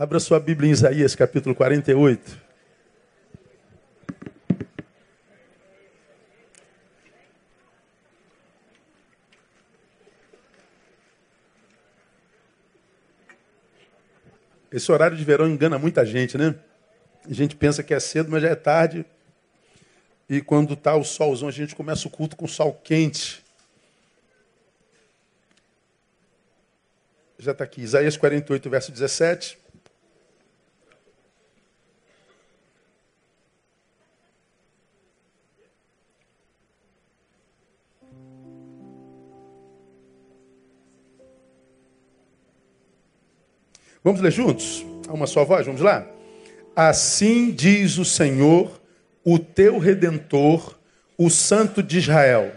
Abra sua Bíblia em Isaías, capítulo 48. Esse horário de verão engana muita gente, né? A gente pensa que é cedo, mas já é tarde. E quando está o solzão, a gente começa o culto com sol quente. Já está aqui, Isaías 48, verso 17. Vamos ler juntos? A uma só voz, vamos lá? Assim diz o Senhor, o teu redentor, o Santo de Israel.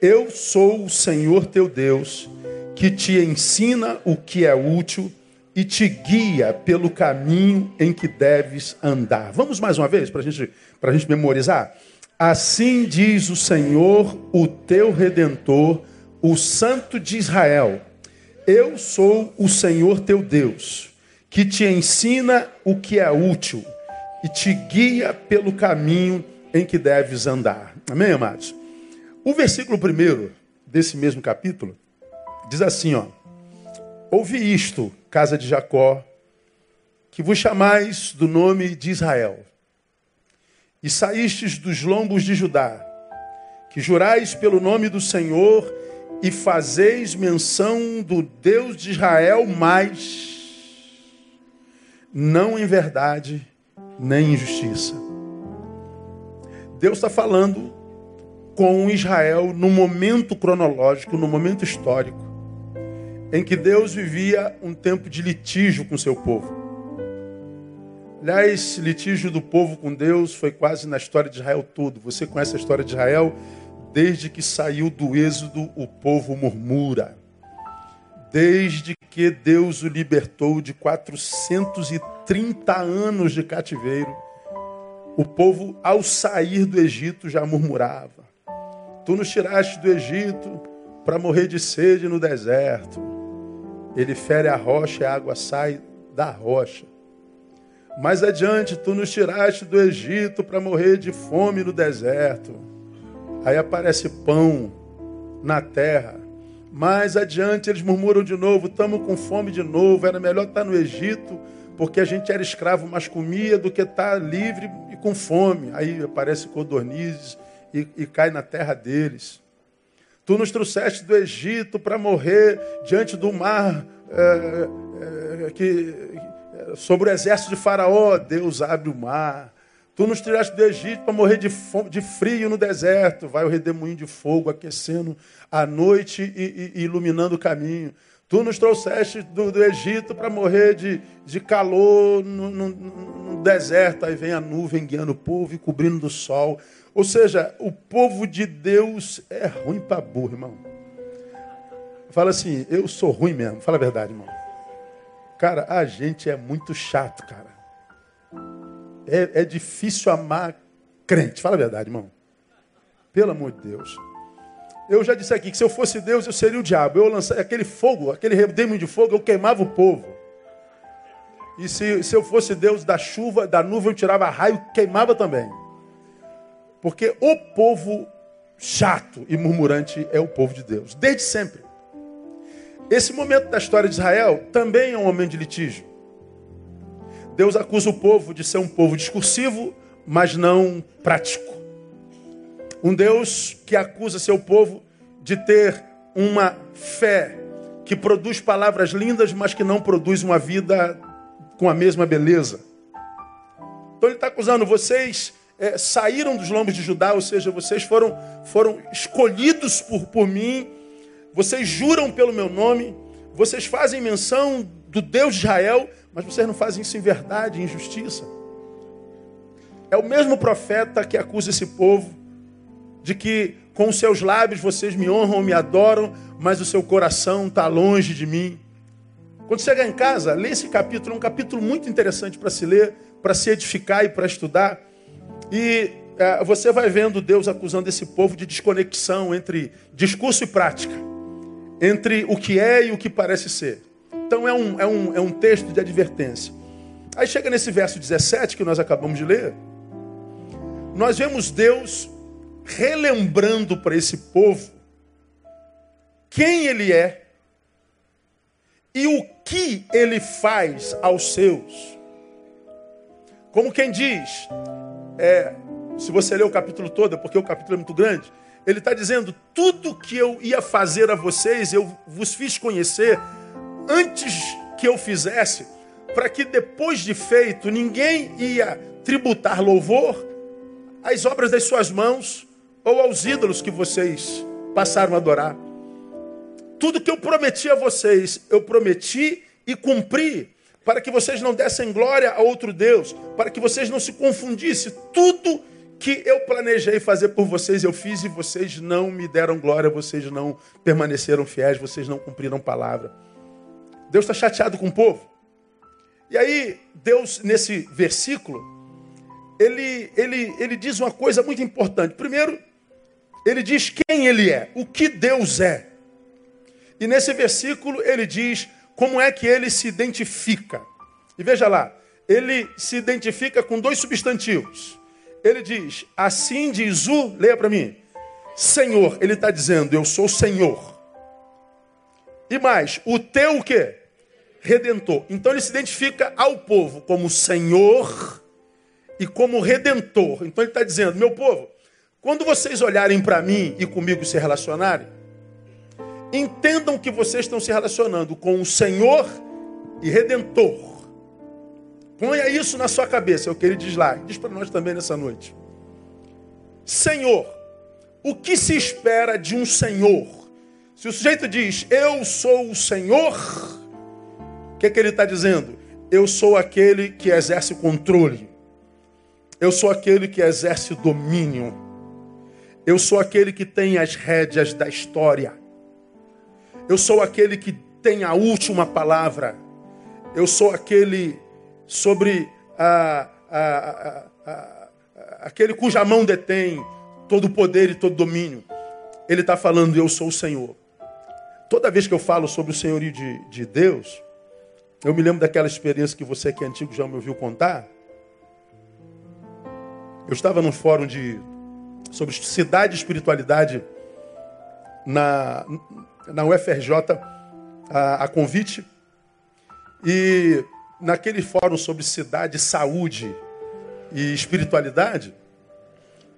Eu sou o Senhor teu Deus, que te ensina o que é útil e te guia pelo caminho em que deves andar. Vamos mais uma vez para gente, a gente memorizar? Assim diz o Senhor, o teu redentor, o Santo de Israel eu sou o Senhor teu Deus, que te ensina o que é útil e te guia pelo caminho em que deves andar. Amém, amados? O versículo primeiro desse mesmo capítulo diz assim, ó: Ouvi isto, casa de Jacó, que vos chamais do nome de Israel, e saístes dos lombos de Judá, que jurais pelo nome do Senhor e fazeis menção do Deus de Israel, mas não em verdade nem em justiça. Deus está falando com Israel no momento cronológico, no momento histórico, em que Deus vivia um tempo de litígio com seu povo. Aliás, litígio do povo com Deus foi quase na história de Israel todo. Você conhece a história de Israel Desde que saiu do êxodo, o povo murmura. Desde que Deus o libertou de 430 anos de cativeiro, o povo, ao sair do Egito, já murmurava: Tu nos tiraste do Egito para morrer de sede no deserto. Ele fere a rocha e a água sai da rocha. Mais adiante, tu nos tiraste do Egito para morrer de fome no deserto. Aí aparece pão na terra. Mais adiante eles murmuram de novo: estamos com fome de novo. Era melhor estar no Egito, porque a gente era escravo, mas comia, do que estar livre e com fome. Aí aparece codornizes e, e cai na terra deles. Tu nos trouxeste do Egito para morrer diante do mar é, é, que, sobre o exército de Faraó. Deus abre o mar Tu nos tiraste do Egito para morrer de, fome, de, frio no deserto. Vai o redemoinho de fogo aquecendo a noite e, e, iluminando o caminho. Tu nos trouxeste do, do Egito para morrer de, de calor no, no, no, deserto. Aí vem a nuvem guiando o povo e cobrindo do sol. Ou seja, o povo de Deus é ruim para burro, irmão. Fala assim, eu sou ruim mesmo. Fala a verdade, irmão. Cara, a gente é muito chato, cara é, é difícil amar crente. Fala a verdade, irmão. Pelo amor de Deus. Eu já disse aqui que se eu fosse Deus, eu seria o diabo. Eu lançaria aquele fogo, aquele redemo de fogo, eu queimava o povo. E se, se eu fosse Deus da chuva, da nuvem, eu tirava raio, queimava também. Porque o povo chato e murmurante é o povo de Deus, desde sempre. Esse momento da história de Israel também é um momento de litígio. Deus acusa o povo de ser um povo discursivo, mas não prático. Um Deus que acusa seu povo de ter uma fé que produz palavras lindas, mas que não produz uma vida com a mesma beleza. Então ele está acusando vocês é, saíram dos lombos de Judá, ou seja, vocês foram, foram escolhidos por, por mim, vocês juram pelo meu nome, vocês fazem menção do Deus de Israel, mas vocês não fazem isso em verdade, em justiça. É o mesmo profeta que acusa esse povo de que com os seus lábios vocês me honram, me adoram, mas o seu coração está longe de mim. Quando chegar em casa, lê esse capítulo, é um capítulo muito interessante para se ler, para se edificar e para estudar. E é, você vai vendo Deus acusando esse povo de desconexão entre discurso e prática, entre o que é e o que parece ser. Então é um, é um, é um texto de advertência. Aí chega nesse verso 17 que nós acabamos de ler. Nós vemos Deus relembrando para esse povo quem ele é e o que ele faz aos seus. Como quem diz, é, se você ler o capítulo todo, é porque o capítulo é muito grande, ele está dizendo: tudo que eu ia fazer a vocês, eu vos fiz conhecer antes que eu fizesse, para que depois de feito ninguém ia tributar louvor às obras das suas mãos ou aos ídolos que vocês passaram a adorar. Tudo que eu prometi a vocês, eu prometi e cumpri, para que vocês não dessem glória a outro Deus, para que vocês não se confundissem. Tudo que eu planejei fazer por vocês, eu fiz e vocês não me deram glória, vocês não permaneceram fiéis, vocês não cumpriram palavra. Deus está chateado com o povo. E aí, Deus, nesse versículo, ele, ele, ele diz uma coisa muito importante. Primeiro, ele diz quem ele é, o que Deus é. E nesse versículo ele diz como é que ele se identifica. E veja lá, ele se identifica com dois substantivos. Ele diz, assim diz o, leia para mim, Senhor. Ele está dizendo, eu sou Senhor. E mais, o teu o quê? Redentor. Então ele se identifica ao povo como Senhor e como Redentor. Então ele está dizendo, meu povo, quando vocês olharem para mim e comigo se relacionarem, entendam que vocês estão se relacionando com o Senhor e Redentor. Ponha isso na sua cabeça, é o que ele diz lá. Diz para nós também nessa noite. Senhor, o que se espera de um Senhor? Se o sujeito diz, eu sou o Senhor, que, que ele está dizendo? Eu sou aquele que exerce controle. Eu sou aquele que exerce domínio. Eu sou aquele que tem as rédeas da história. Eu sou aquele que tem a última palavra. Eu sou aquele sobre a, a, a, aquele cuja mão detém todo o poder e todo o domínio. Ele está falando, eu sou o Senhor. Toda vez que eu falo sobre o senhorio de, de Deus, eu me lembro daquela experiência que você que é antigo já me ouviu contar. Eu estava num fórum de, sobre cidade e espiritualidade na, na UFRJ, a, a convite. E naquele fórum sobre cidade, saúde e espiritualidade,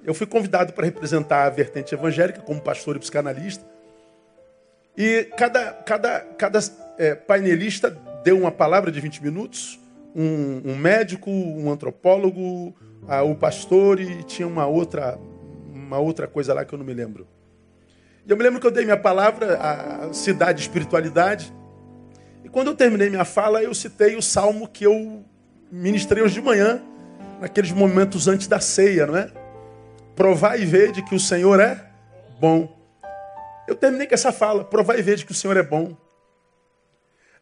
eu fui convidado para representar a vertente evangélica como pastor e psicanalista. E cada, cada, cada é, painelista deu uma palavra de 20 minutos, um, um médico, um antropólogo, a, o pastor e tinha uma outra, uma outra coisa lá que eu não me lembro. E eu me lembro que eu dei minha palavra, a cidade espiritualidade. E quando eu terminei minha fala, eu citei o salmo que eu ministrei hoje de manhã, naqueles momentos antes da ceia, não é? Provar e ver de que o Senhor é bom. Eu terminei com essa fala, provar e ver de que o Senhor é bom.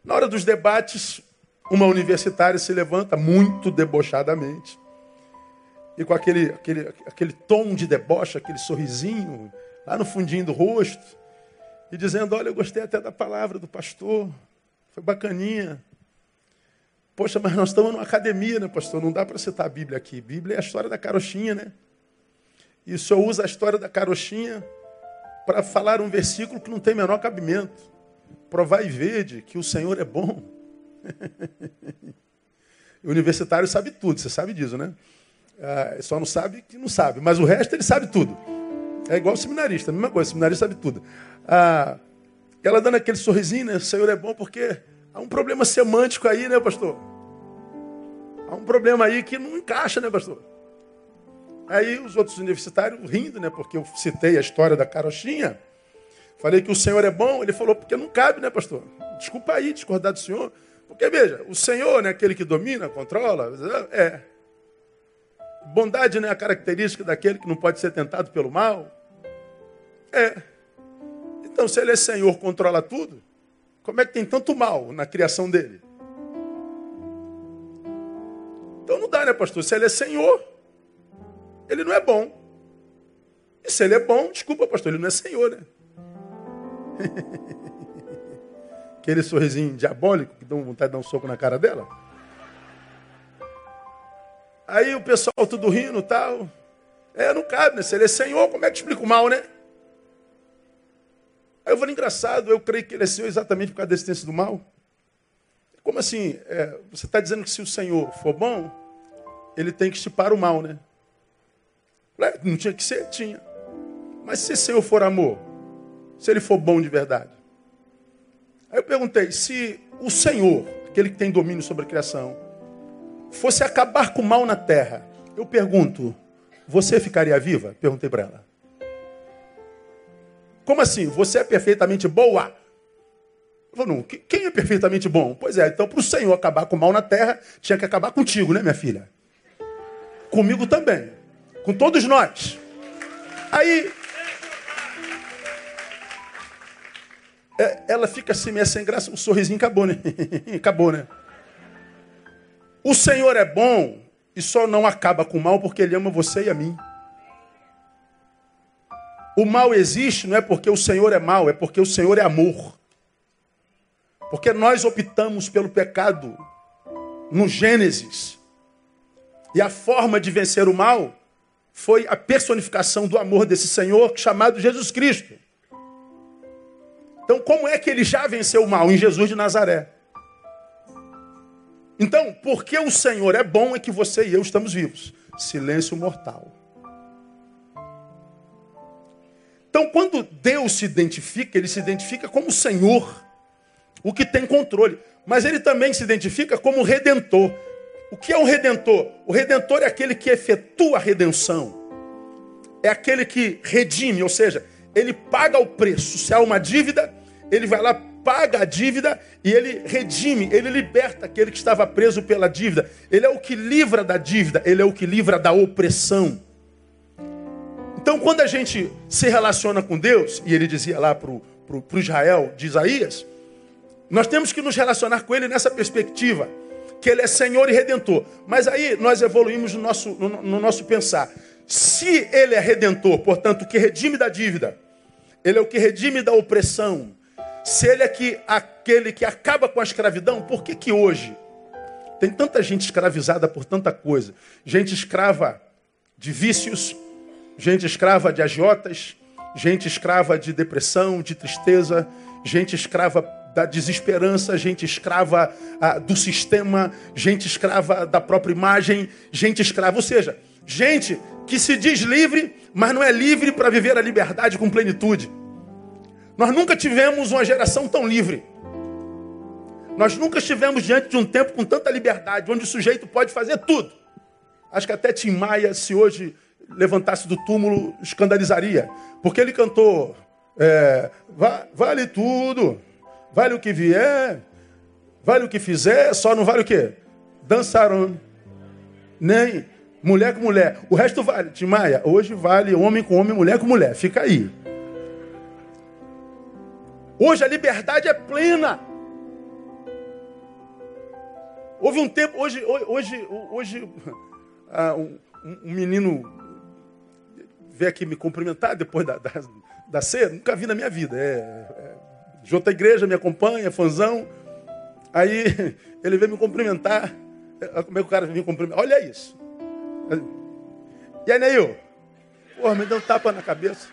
Na hora dos debates, uma universitária se levanta muito debochadamente. E com aquele, aquele, aquele tom de deboche, aquele sorrisinho lá no fundinho do rosto. E dizendo, olha, eu gostei até da palavra do pastor. Foi bacaninha. Poxa, mas nós estamos numa academia, né, pastor? Não dá para citar a Bíblia aqui. Bíblia é a história da carochinha, né? E o senhor usa a história da carochinha para falar um versículo que não tem menor cabimento. Provar e vede que o Senhor é bom. o universitário sabe tudo, você sabe disso, né? Ah, só não sabe que não sabe, mas o resto ele sabe tudo. É igual o seminarista, a mesma coisa, o seminarista sabe tudo. Ah, ela dando aquele sorrisinho, né? O Senhor é bom porque há um problema semântico aí, né, pastor? Há um problema aí que não encaixa, né, pastor? Aí os outros universitários rindo, né? Porque eu citei a história da carochinha. Falei que o Senhor é bom. Ele falou, porque não cabe, né, pastor? Desculpa aí discordar do Senhor. Porque, veja, o Senhor, né, aquele que domina, controla, é. Bondade não é a característica daquele que não pode ser tentado pelo mal? É. Então, se ele é Senhor, controla tudo, como é que tem tanto mal na criação dele? Então não dá, né, pastor? Se ele é Senhor, ele não é bom. E se ele é bom, desculpa, pastor, ele não é Senhor, né? Aquele sorrisinho diabólico que dá vontade de dar um soco na cara dela. Aí o pessoal tudo rindo e tal. É, não cabe, né? Se ele é Senhor, como é que explica o mal, né? Aí eu falei, engraçado, eu creio que ele é Senhor exatamente por causa da existência do mal. Como assim? É, você está dizendo que se o Senhor for bom, ele tem que estipar o mal, né? Não tinha que ser? Tinha. Mas se o Senhor for amor, se ele for bom de verdade. Aí eu perguntei, se o Senhor, aquele que tem domínio sobre a criação, fosse acabar com o mal na terra, eu pergunto, você ficaria viva? Perguntei para ela. Como assim? Você é perfeitamente boa? Eu falei, não, quem é perfeitamente bom? Pois é, então para o Senhor acabar com o mal na terra, tinha que acabar contigo, né, minha filha? Comigo também. Com todos nós. Aí. Ela fica assim, meio sem graça, o sorrisinho acabou, né? acabou, né? O Senhor é bom e só não acaba com o mal porque Ele ama você e a mim. O mal existe não é porque o Senhor é mal, é porque o Senhor é amor. Porque nós optamos pelo pecado no Gênesis. E a forma de vencer o mal foi a personificação do amor desse Senhor chamado Jesus Cristo. Então, como é que ele já venceu o mal? Em Jesus de Nazaré. Então, porque o Senhor é bom, é que você e eu estamos vivos. Silêncio mortal. Então, quando Deus se identifica, ele se identifica como o Senhor, o que tem controle. Mas ele também se identifica como redentor. O que é um redentor? O redentor é aquele que efetua a redenção. É aquele que redime, ou seja, ele paga o preço. Se há uma dívida, ele vai lá, paga a dívida e ele redime, ele liberta aquele que estava preso pela dívida. Ele é o que livra da dívida, ele é o que livra da opressão. Então, quando a gente se relaciona com Deus, e ele dizia lá para o Israel de Isaías, nós temos que nos relacionar com ele nessa perspectiva, que ele é Senhor e Redentor. Mas aí nós evoluímos no nosso, no, no nosso pensar. Se ele é Redentor, portanto, que redime da dívida, ele é o que redime da opressão, se ele é que, aquele que acaba com a escravidão, por que, que hoje tem tanta gente escravizada por tanta coisa? Gente escrava de vícios, gente escrava de agiotas, gente escrava de depressão, de tristeza, gente escrava da desesperança, gente escrava ah, do sistema, gente escrava da própria imagem, gente escrava, ou seja, gente que se diz livre, mas não é livre para viver a liberdade com plenitude. Nós nunca tivemos uma geração tão livre. Nós nunca estivemos diante de um tempo com tanta liberdade, onde o sujeito pode fazer tudo. Acho que até Tim Maia, se hoje levantasse do túmulo, escandalizaria. Porque ele cantou: é, vale tudo, vale o que vier, vale o que fizer, só não vale o quê? Dançaram. Nem mulher com mulher. O resto vale. Tim Maia, hoje vale homem com homem, mulher com mulher. Fica aí. Hoje a liberdade é plena. Houve um tempo, hoje, hoje, hoje, ah, um, um menino veio aqui me cumprimentar depois da, da, da ceia, nunca vi na minha vida. É, é, de outra igreja me acompanha, fãzão. Aí ele veio me cumprimentar. É, como é que o cara veio me cumprimentar? Olha isso. E aí, Neil? Porra, me deu um tapa na cabeça.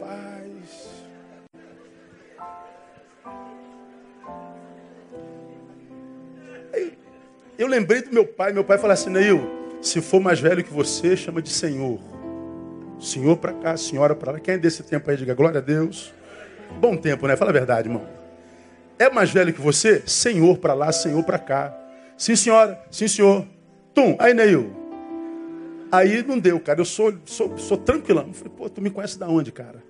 Rapaz. Aí, eu lembrei do meu pai. Meu pai falou assim, Neil, se for mais velho que você, chama de Senhor. Senhor para cá, senhora para lá. Quem é desse tempo aí, diga glória a Deus. Bom tempo, né? Fala a verdade, irmão. É mais velho que você? Senhor para lá, Senhor para cá. Sim, senhora. Sim, senhor. Tum. Aí, Neil. Aí não deu, cara. Eu sou, sou, sou tranquilão. Eu falei, pô, tu me conhece da onde, cara?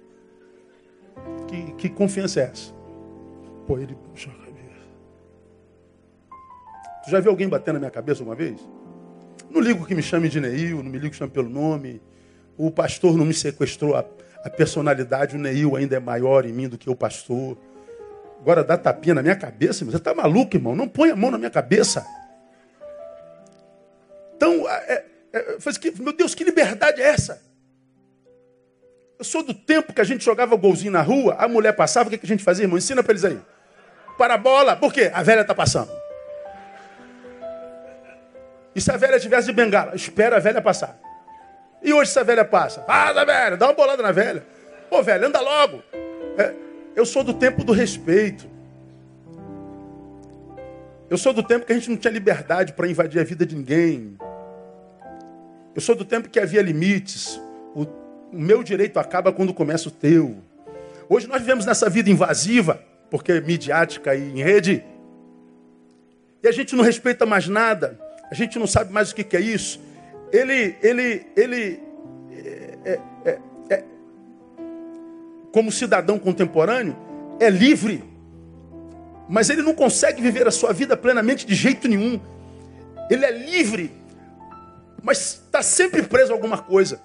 Que, que confiança é essa? Pô, ele. Tu já viu alguém batendo na minha cabeça uma vez? Não ligo que me chame de Neil, não me ligo que chame pelo nome. O pastor não me sequestrou a, a personalidade, o Neil ainda é maior em mim do que o pastor. Agora dá tapinha na minha cabeça, você está maluco, irmão? Não põe a mão na minha cabeça. Então, é, é, que, meu Deus, que liberdade é essa? Eu sou do tempo que a gente jogava golzinho na rua, a mulher passava, o que, que a gente fazia, irmão? Ensina para eles aí. para a bola. Por quê? A velha está passando. E se a velha tivesse de bengala? Espera a velha passar. E hoje se a velha passa? Passa, velha, dá uma bolada na velha. Pô, velho, anda logo. É, eu sou do tempo do respeito. Eu sou do tempo que a gente não tinha liberdade para invadir a vida de ninguém. Eu sou do tempo que havia limites. O, meu direito acaba quando começa o teu. Hoje nós vivemos nessa vida invasiva, porque é midiática e em rede. E a gente não respeita mais nada. A gente não sabe mais o que, que é isso. Ele, ele, ele, é, é, é, como cidadão contemporâneo, é livre. Mas ele não consegue viver a sua vida plenamente de jeito nenhum. Ele é livre, mas está sempre preso a alguma coisa.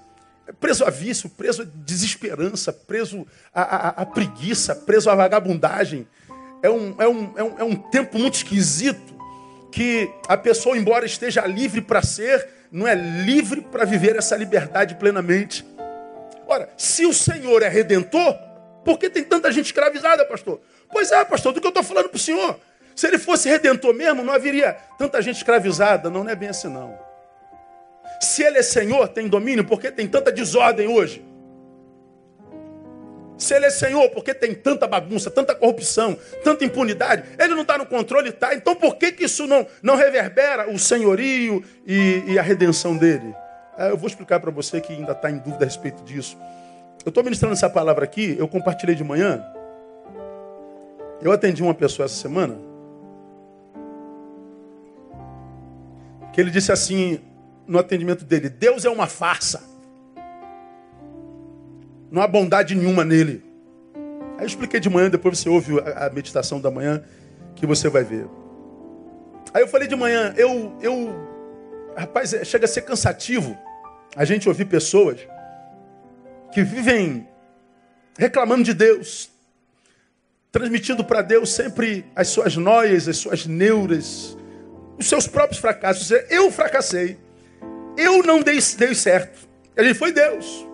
Preso a vício, preso a desesperança, preso a, a, a preguiça, preso à vagabundagem. É um, é, um, é, um, é um tempo muito esquisito que a pessoa, embora esteja livre para ser, não é livre para viver essa liberdade plenamente. Ora, se o Senhor é redentor, por que tem tanta gente escravizada, pastor? Pois é, pastor, do que eu estou falando para o senhor. Se ele fosse redentor mesmo, não haveria tanta gente escravizada. Não, não é bem assim, não. Se ele é Senhor, tem domínio, por que tem tanta desordem hoje? Se ele é Senhor, por que tem tanta bagunça, tanta corrupção, tanta impunidade? Ele não está no controle, está. Então por que, que isso não, não reverbera o senhorio e, e a redenção dele? É, eu vou explicar para você que ainda está em dúvida a respeito disso. Eu estou ministrando essa palavra aqui, eu compartilhei de manhã. Eu atendi uma pessoa essa semana. Que ele disse assim no atendimento dele: Deus é uma farsa. Não há bondade nenhuma nele. Aí eu expliquei de manhã, depois você ouve a meditação da manhã, que você vai ver. Aí eu falei de manhã, eu, eu, rapaz, é, chega a ser cansativo a gente ouvir pessoas que vivem reclamando de Deus, transmitindo para Deus sempre as suas noias, as suas neuras, os seus próprios fracassos. Eu fracassei, eu não dei, dei certo. Gente foi Deus.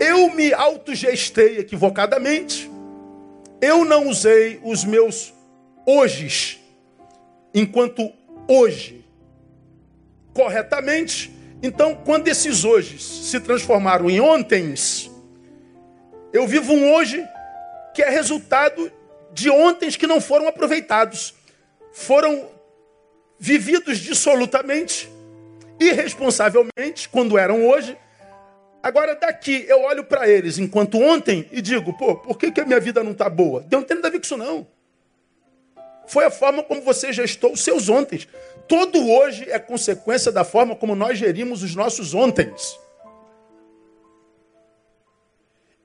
Eu me autogestei equivocadamente. Eu não usei os meus hojes enquanto hoje corretamente. Então, quando esses hoje se transformaram em ontens, eu vivo um hoje que é resultado de ontens que não foram aproveitados. Foram vividos dissolutamente, irresponsavelmente, quando eram hoje, Agora daqui eu olho para eles enquanto ontem e digo, pô, por que, que a minha vida não está boa? Não tem nada a ver isso não. Foi a forma como você gestou os seus ontem. Todo hoje é consequência da forma como nós gerimos os nossos ontens.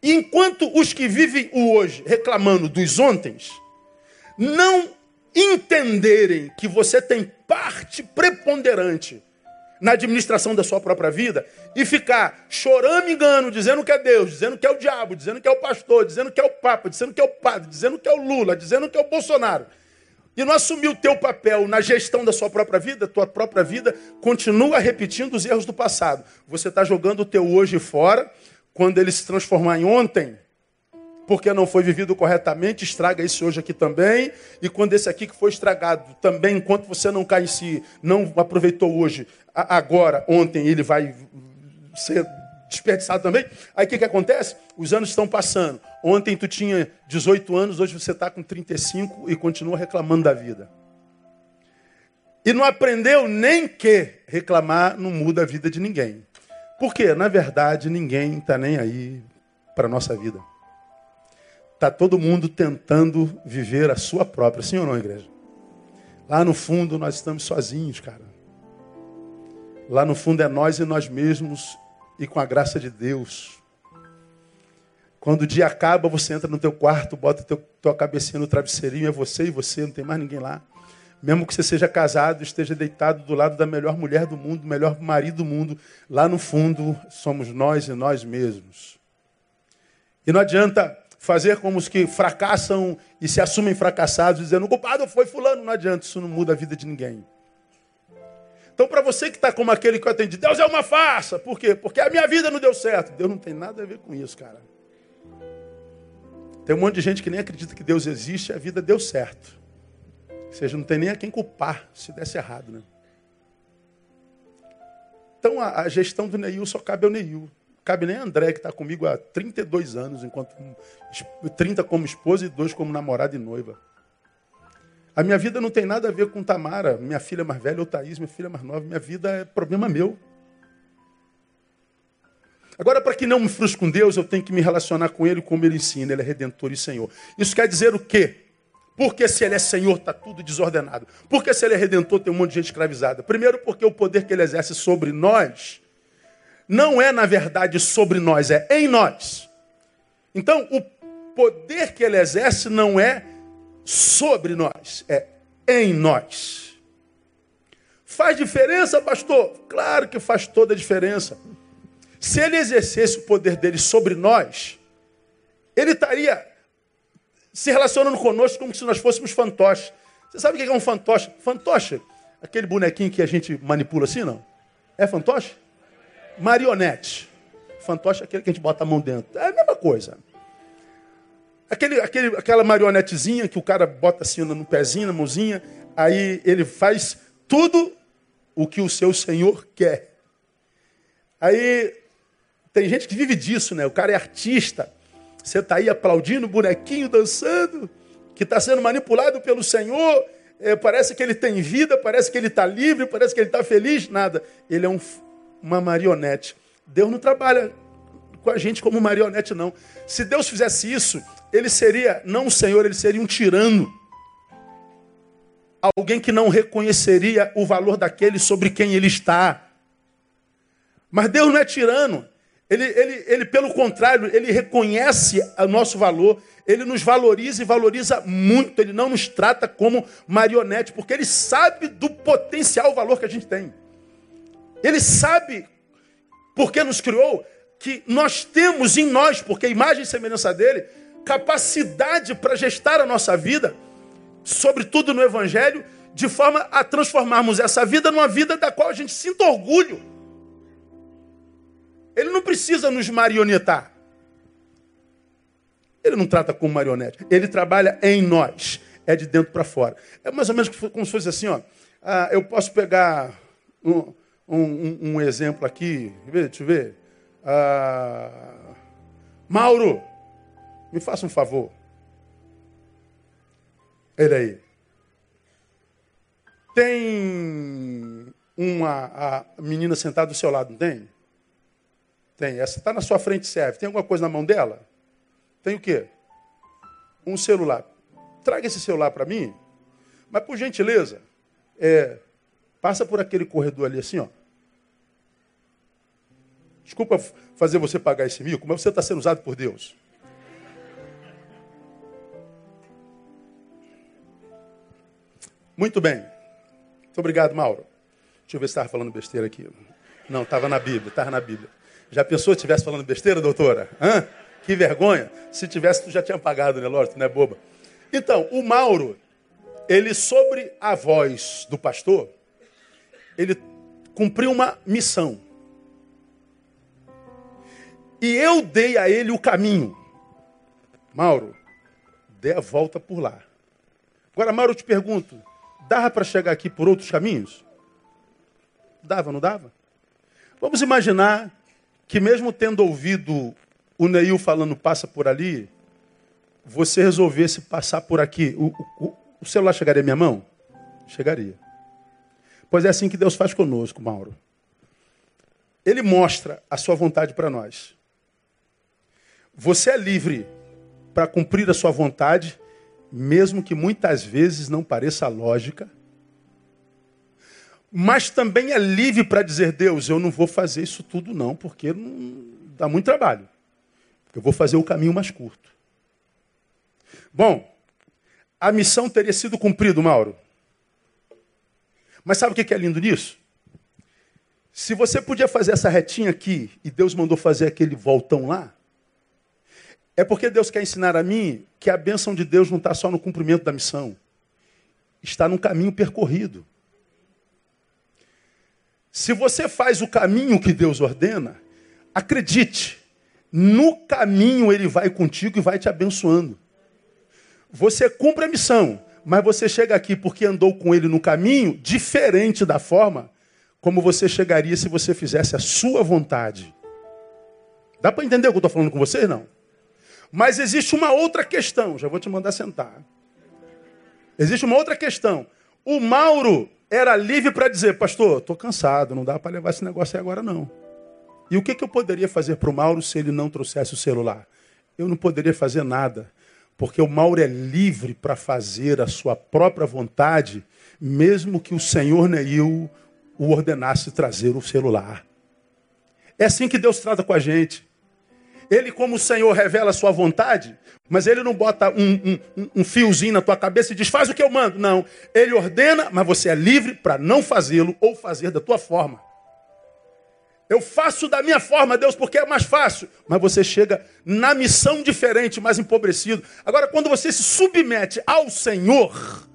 E enquanto os que vivem o hoje reclamando dos ontens, não entenderem que você tem parte preponderante na administração da sua própria vida e ficar chorando engano, dizendo que é Deus, dizendo que é o diabo, dizendo que é o pastor, dizendo que é o Papa, dizendo que é o padre, dizendo que é o Lula, dizendo que é o Bolsonaro. E não assumir o teu papel na gestão da sua própria vida, tua própria vida continua repetindo os erros do passado. Você está jogando o teu hoje fora, quando ele se transformar em ontem, porque não foi vivido corretamente, estraga esse hoje aqui também. E quando esse aqui que foi estragado também, enquanto você não cai em si, não aproveitou hoje, agora, ontem, ele vai ser desperdiçado também. Aí o que, que acontece? Os anos estão passando. Ontem tu tinha 18 anos, hoje você está com 35 e continua reclamando da vida. E não aprendeu nem que reclamar não muda a vida de ninguém. Porque, na verdade, ninguém está nem aí para a nossa vida. Está todo mundo tentando viver a sua própria. Sim ou não, igreja? Lá no fundo nós estamos sozinhos, cara. Lá no fundo é nós e nós mesmos e com a graça de Deus. Quando o dia acaba, você entra no teu quarto, bota teu, tua cabecinha no travesseirinho, é você e você, não tem mais ninguém lá. Mesmo que você seja casado, esteja deitado do lado da melhor mulher do mundo, melhor marido do mundo, lá no fundo somos nós e nós mesmos. E não adianta fazer como os que fracassam e se assumem fracassados, dizendo o culpado foi fulano. Não adianta, isso não muda a vida de ninguém. Então, para você que está como aquele que eu atendi, Deus é uma farsa. Por quê? Porque a minha vida não deu certo. Deus não tem nada a ver com isso, cara. Tem um monte de gente que nem acredita que Deus existe e a vida deu certo. Ou seja, não tem nem a quem culpar se desse errado, né? Então a, a gestão do Neil só cabe ao Neil. Cabe nem a André, que está comigo há 32 anos, enquanto 30 como esposa e dois como namorada e noiva. A minha vida não tem nada a ver com Tamara, minha filha mais velha, ou Thaís, minha filha mais nova. Minha vida é problema meu. Agora, para que não me frustre com Deus, eu tenho que me relacionar com Ele como Ele ensina. Ele é Redentor e Senhor. Isso quer dizer o quê? Porque se Ele é Senhor, está tudo desordenado. Porque se Ele é Redentor, tem um monte de gente escravizada. Primeiro, porque o poder que Ele exerce sobre nós não é, na verdade, sobre nós, é em nós. Então, o poder que Ele exerce não é sobre nós, é em nós. Faz diferença, pastor? Claro que faz toda a diferença. Se ele exercesse o poder dele sobre nós, ele estaria se relacionando conosco como se nós fôssemos fantoches. Você sabe o que é um fantoche? Fantoche, aquele bonequinho que a gente manipula assim, não? É fantoche? Marionete. Fantoche é aquele que a gente bota a mão dentro. É a mesma coisa. Aquele, aquele, aquela marionetezinha que o cara bota assim no pezinho, na mãozinha, aí ele faz tudo o que o seu senhor quer. Aí tem gente que vive disso, né? O cara é artista. Você está aí aplaudindo o bonequinho, dançando, que está sendo manipulado pelo Senhor. É, parece que ele tem vida, parece que ele está livre, parece que ele está feliz. Nada. Ele é um, uma marionete. Deus não trabalha com a gente como marionete, não. Se Deus fizesse isso, ele seria não um senhor, ele seria um tirano. Alguém que não reconheceria o valor daquele sobre quem ele está. Mas Deus não é tirano. Ele, ele, ele, pelo contrário, ele reconhece o nosso valor, ele nos valoriza e valoriza muito, ele não nos trata como marionete, porque ele sabe do potencial valor que a gente tem. Ele sabe, porque nos criou, que nós temos em nós, porque a imagem e semelhança dele, capacidade para gestar a nossa vida, sobretudo no Evangelho, de forma a transformarmos essa vida numa vida da qual a gente sinta orgulho. Ele não precisa nos marionetar. Ele não trata como marionete. Ele trabalha em nós. É de dentro para fora. É mais ou menos como se fosse assim, ó. Ah, eu posso pegar um, um, um, exemplo aqui. Deixa eu ver. Ah, Mauro, me faça um favor. Ele aí. Tem uma menina sentada do seu lado, não tem? Tem. Essa está na sua frente, serve. Tem alguma coisa na mão dela? Tem o quê? Um celular. Traga esse celular para mim. Mas, por gentileza, é, passa por aquele corredor ali assim, ó. Desculpa fazer você pagar esse mico, mas você está sendo usado por Deus. Muito bem. Muito obrigado, Mauro. Deixa eu ver se estava falando besteira aqui. Não, estava na Bíblia, estava na Bíblia. Já pensou se estivesse falando besteira, doutora? Hã? Que vergonha. Se tivesse, tu já tinha pagado, né, Lógico, não é boba. Então, o Mauro, ele sobre a voz do pastor, ele cumpriu uma missão. E eu dei a ele o caminho. Mauro, dê a volta por lá. Agora, Mauro, eu te pergunto, dava para chegar aqui por outros caminhos? Dava, não dava? Vamos imaginar que mesmo tendo ouvido o Neil falando passa por ali, você resolvesse passar por aqui, o, o, o celular chegaria à minha mão? Chegaria. Pois é assim que Deus faz conosco, Mauro. Ele mostra a sua vontade para nós. Você é livre para cumprir a sua vontade, mesmo que muitas vezes não pareça lógica mas também é livre para dizer, Deus, eu não vou fazer isso tudo não, porque não dá muito trabalho. Eu vou fazer o caminho mais curto. Bom, a missão teria sido cumprida, Mauro. Mas sabe o que é lindo nisso? Se você podia fazer essa retinha aqui e Deus mandou fazer aquele voltão lá, é porque Deus quer ensinar a mim que a bênção de Deus não está só no cumprimento da missão, está no caminho percorrido. Se você faz o caminho que Deus ordena, acredite, No caminho ele vai contigo e vai te abençoando. Você cumpre a missão, mas você chega aqui porque andou com ele no caminho, diferente da forma como você chegaria se você fizesse a sua vontade. Dá para entender o que eu estou falando com vocês? Não. Mas existe uma outra questão, já vou te mandar sentar. Existe uma outra questão. O Mauro era livre para dizer, pastor, estou cansado, não dá para levar esse negócio aí agora não. E o que, que eu poderia fazer para o Mauro se ele não trouxesse o celular? Eu não poderia fazer nada, porque o Mauro é livre para fazer a sua própria vontade, mesmo que o Senhor Neil o ordenasse trazer o celular. É assim que Deus trata com a gente. Ele, como o Senhor, revela a sua vontade, mas ele não bota um, um, um, fiozinho na tua cabeça e diz, faz o que eu mando. Não. Ele ordena, mas você é livre para não fazê-lo ou fazer da tua forma. Eu faço da minha forma, Deus, porque é mais fácil. Mas você chega na missão diferente, mais empobrecido. Agora, quando você se submete ao Senhor,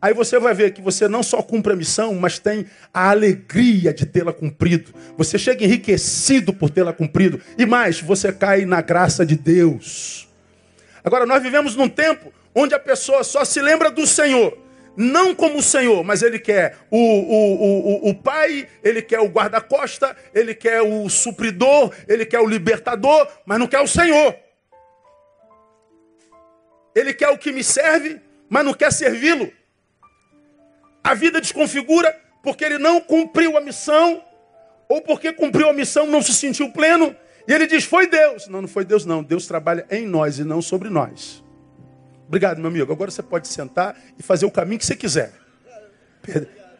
Aí você vai ver que você não só cumpre a missão, mas tem a alegria de tê-la cumprido. Você chega enriquecido por tê-la cumprido. E mais, você cai na graça de Deus. Agora, nós vivemos num tempo onde a pessoa só se lembra do Senhor. Não como o Senhor, mas ele quer o, o, o, o pai, ele quer o guarda-costa, ele quer o supridor, ele quer o libertador, mas não quer o Senhor. Ele quer o que me serve, mas não quer servi-lo. A vida desconfigura porque ele não cumpriu a missão, ou porque cumpriu a missão não se sentiu pleno. E ele diz: Foi Deus. Não, não foi Deus, não. Deus trabalha em nós e não sobre nós. Obrigado, meu amigo. Agora você pode sentar e fazer o caminho que você quiser.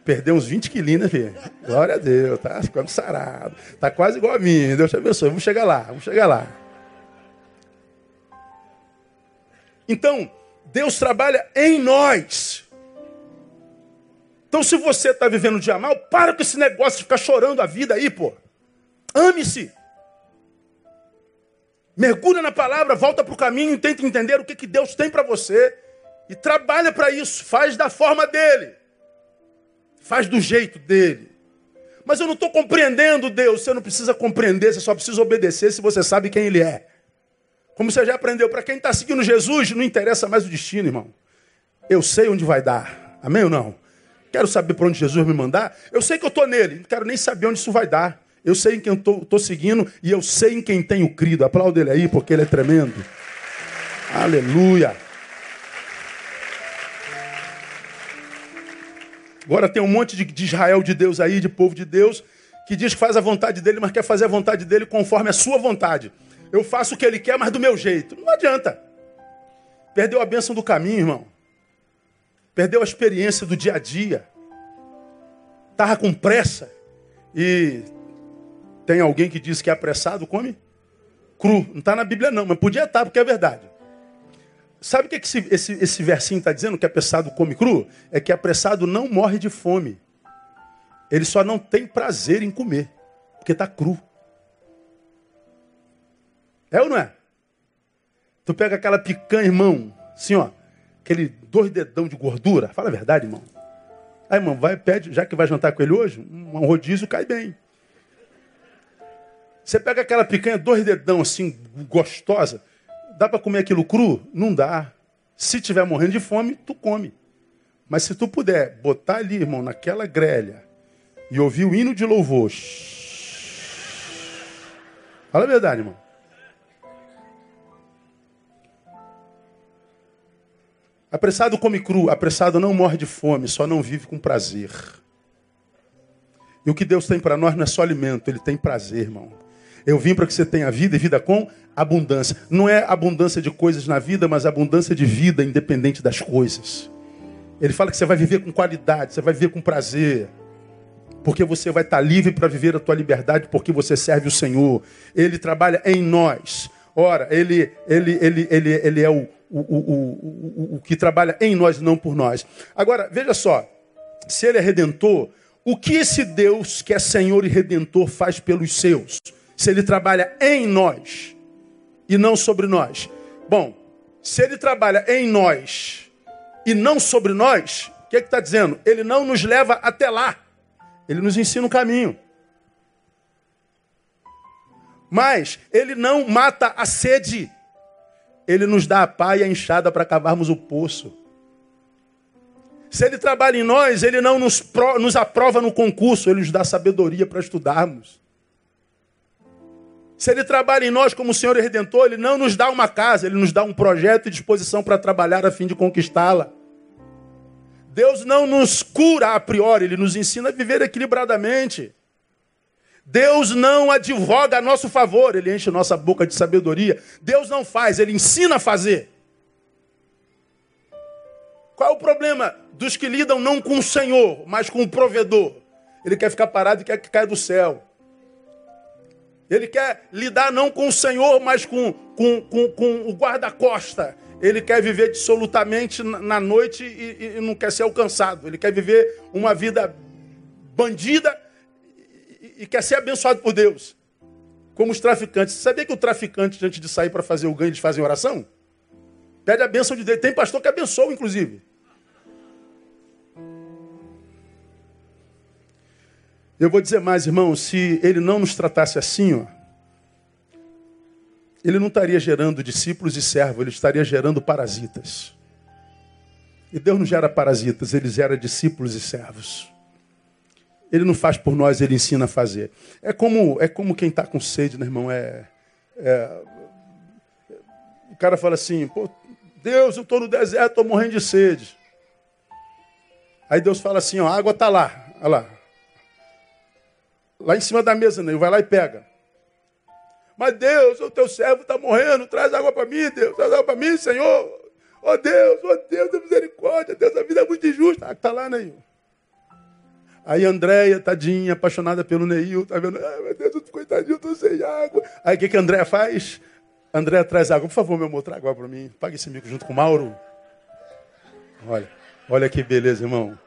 Perdeu uns 20 quilinhos, né, filho? Glória a Deus, tá ficando sarado. Tá quase igual a mim. Deus te abençoe. Vamos chegar lá, vamos chegar lá. Então, Deus trabalha em nós. Então, se você está vivendo um dia mal, para com esse negócio de ficar chorando a vida aí, pô. Ame-se. Mergulha na palavra, volta para o caminho e tenta entender o que, que Deus tem para você. E trabalha para isso. Faz da forma dele. Faz do jeito dele. Mas eu não estou compreendendo Deus. Você não precisa compreender, você só precisa obedecer se você sabe quem Ele é. Como você já aprendeu, para quem está seguindo Jesus, não interessa mais o destino, irmão. Eu sei onde vai dar. Amém ou não? Quero saber para onde Jesus me mandar. Eu sei que eu estou nele, não quero nem saber onde isso vai dar. Eu sei em quem estou seguindo e eu sei em quem tenho crido. Aplauda ele aí, porque ele é tremendo. Aleluia. Agora tem um monte de, de Israel de Deus aí, de povo de Deus, que diz que faz a vontade dele, mas quer fazer a vontade dele conforme a sua vontade. Eu faço o que ele quer, mas do meu jeito. Não adianta. Perdeu a bênção do caminho, irmão. Perdeu a experiência do dia a dia. Estava com pressa. E tem alguém que diz que é apressado, come cru. Não está na Bíblia não, mas podia estar, tá, porque é verdade. Sabe o que esse, esse, esse versinho está dizendo que apressado come cru? É que apressado não morre de fome. Ele só não tem prazer em comer, porque está cru. É ou não é? Tu pega aquela picanha, irmão, assim, ó, aquele dois dedão de gordura. Fala a verdade, irmão. Aí, irmão, vai, pede, já que vai jantar com ele hoje, um rodízio cai bem. Você pega aquela picanha, dois dedão assim, gostosa. Dá para comer aquilo cru? Não dá. Se tiver morrendo de fome, tu come. Mas se tu puder botar ali, irmão, naquela grelha e ouvir o hino de louvor. Fala a verdade, irmão. Apressado come cru, apressado não morre de fome, só não vive com prazer. E o que Deus tem para nós não é só alimento, Ele tem prazer, irmão. Eu vim para que você tenha vida e vida com abundância. Não é abundância de coisas na vida, mas abundância de vida independente das coisas. Ele fala que você vai viver com qualidade, você vai viver com prazer. Porque você vai estar livre para viver a tua liberdade, porque você serve o Senhor. Ele trabalha em nós. Ora, ele, ele, ele, ele, ele é o, o, o, o, o que trabalha em nós, não por nós. Agora, veja só, se ele é redentor, o que esse Deus que é Senhor e Redentor faz pelos seus? Se ele trabalha em nós e não sobre nós. Bom, se ele trabalha em nós e não sobre nós, o que é está dizendo? Ele não nos leva até lá. Ele nos ensina o caminho. Mas ele não mata a sede. Ele nos dá a pá e a enxada para cavarmos o poço. Se ele trabalha em nós, ele não nos, pro, nos aprova no concurso, ele nos dá sabedoria para estudarmos. Se ele trabalha em nós como Senhor e Redentor, ele não nos dá uma casa, ele nos dá um projeto e disposição para trabalhar a fim de conquistá-la. Deus não nos cura a priori, ele nos ensina a viver equilibradamente. Deus não advoga a nosso favor, ele enche nossa boca de sabedoria. Deus não faz, ele ensina a fazer. Qual é o problema dos que lidam não com o Senhor, mas com o provedor? Ele quer ficar parado e quer que caia do céu. Ele quer lidar não com o Senhor, mas com, com, com, com o guarda-costa. Ele quer viver dissolutamente na noite e, e, não quer ser alcançado. Ele quer viver uma vida bandida e, quer ser abençoado por Deus. Como os traficantes. Sabia que o traficante, antes de sair para fazer o ganho, eles fazem oração? Pede a bênção de Deus. Tem pastor que abençoa, inclusive. Eu vou dizer mais, irmão, se ele não nos tratasse assim, ó, ele não estaria gerando discípulos e servos, ele estaria gerando parasitas. E Deus não gera parasitas, ele gera discípulos e servos. Ele não faz por nós, ele ensina a fazer. É como, é como quem está com sede, né, irmão? É, é, o cara fala assim, Pô, Deus, eu estou no deserto, estou morrendo de sede. Aí Deus fala assim, ó, a água está lá, olha lá, Lá em cima da mesa, né? vai lá e pega. Mas Deus, o teu servo está morrendo, traz água para mim, Deus, traz água para mim, Senhor. Oh Deus, oh Deus, da misericórdia, Deus, a vida é muito injusta. Ah, tá lá, Neil. Aí Andréia, tadinha, apaixonada pelo Neil, tá vendo? Ai, meu Deus, coitadinho, tô sem água. Aí o que, que a Andréia faz? Andréia traz água. Por favor, meu amor, traga água para mim. Pague esse mico junto com o Mauro. Olha, olha que beleza, irmão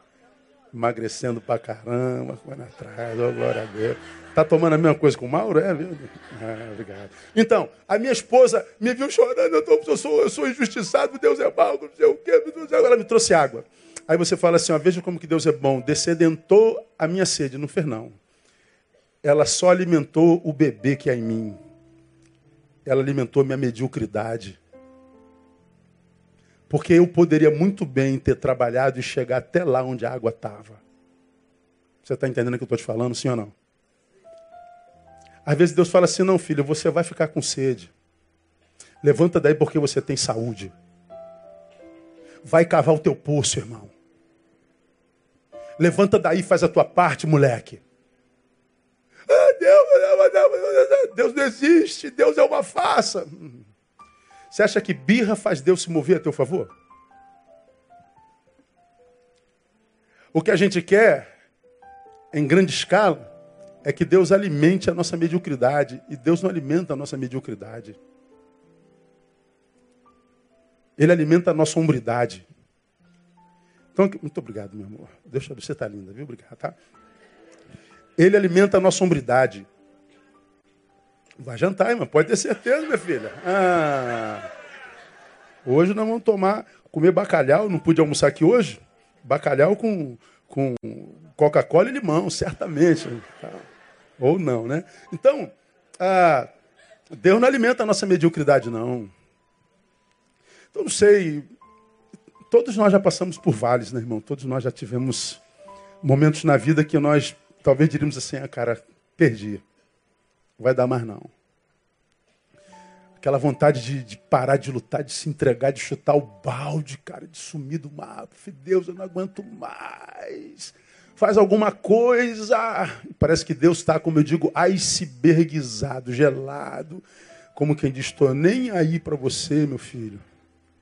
emagrecendo pra caramba, correndo atrás, oh, glória a Deus. Tá tomando a mesma coisa com o Mauro? É, viu? Ah, obrigado. Então, a minha esposa me viu chorando, eu, tô, eu, sou, eu sou injustiçado, Deus é mau, não sei o quê, agora me trouxe água. Aí você fala assim, ó, veja como que Deus é bom, descedentou a minha sede, não fez não. Ela só alimentou o bebê que há em mim. Ela alimentou minha mediocridade. Porque eu poderia muito bem ter trabalhado e chegar até lá onde a água estava. Você está entendendo o que eu estou te falando, sim ou não? Às vezes Deus fala assim: não, filho, você vai ficar com sede. Levanta daí porque você tem saúde. Vai cavar o teu poço, irmão. Levanta daí e faz a tua parte, moleque. Ah, Deus, Deus, Deus não existe, Deus é uma farsa. Você acha que birra faz Deus se mover a teu favor? O que a gente quer, em grande escala, é que Deus alimente a nossa mediocridade. E Deus não alimenta a nossa mediocridade. Ele alimenta a nossa hombridade. Então, muito obrigado, meu amor. Deixa você está linda, viu? Obrigado, tá? Ele alimenta a nossa hombridade. Vai jantar, irmão. Pode ter certeza, minha filha. Ah. Hoje nós vamos tomar, comer bacalhau. Não pude almoçar aqui hoje? Bacalhau com, com Coca-Cola e limão, certamente. Tá? Ou não, né? Então, ah, Deus não alimenta a nossa mediocridade, não. Então, não sei. Todos nós já passamos por vales, né, irmão? Todos nós já tivemos momentos na vida que nós talvez diríamos assim: ah, cara, perdi vai dar mais não. Aquela vontade de, de, parar de lutar, de se entregar, de chutar o balde, cara, de sumir do mapa. Deus, eu não aguento mais. Faz alguma coisa. Parece que Deus está, como eu digo, icebergizado, gelado. Como quem diz, estou nem aí para você, meu filho.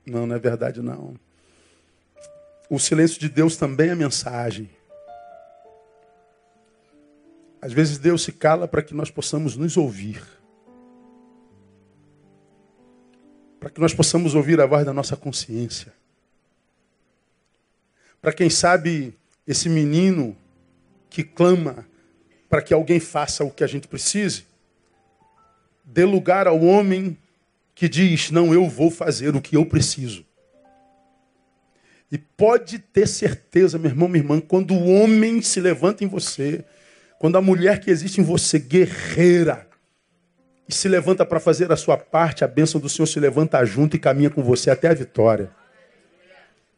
Não, não é verdade, não. O silêncio de Deus também é mensagem. Às vezes Deus se cala para que nós possamos nos ouvir. Para que nós possamos ouvir a voz da nossa consciência. Para quem sabe esse menino que clama para que alguém faça o que a gente precise, dê lugar ao homem que diz: Não, eu vou fazer o que eu preciso. E pode ter certeza, meu irmão, minha irmã, quando o homem se levanta em você, quando a mulher que existe em você, guerreira, e se levanta para fazer a sua parte, a bênção do Senhor se levanta junto e caminha com você até a vitória.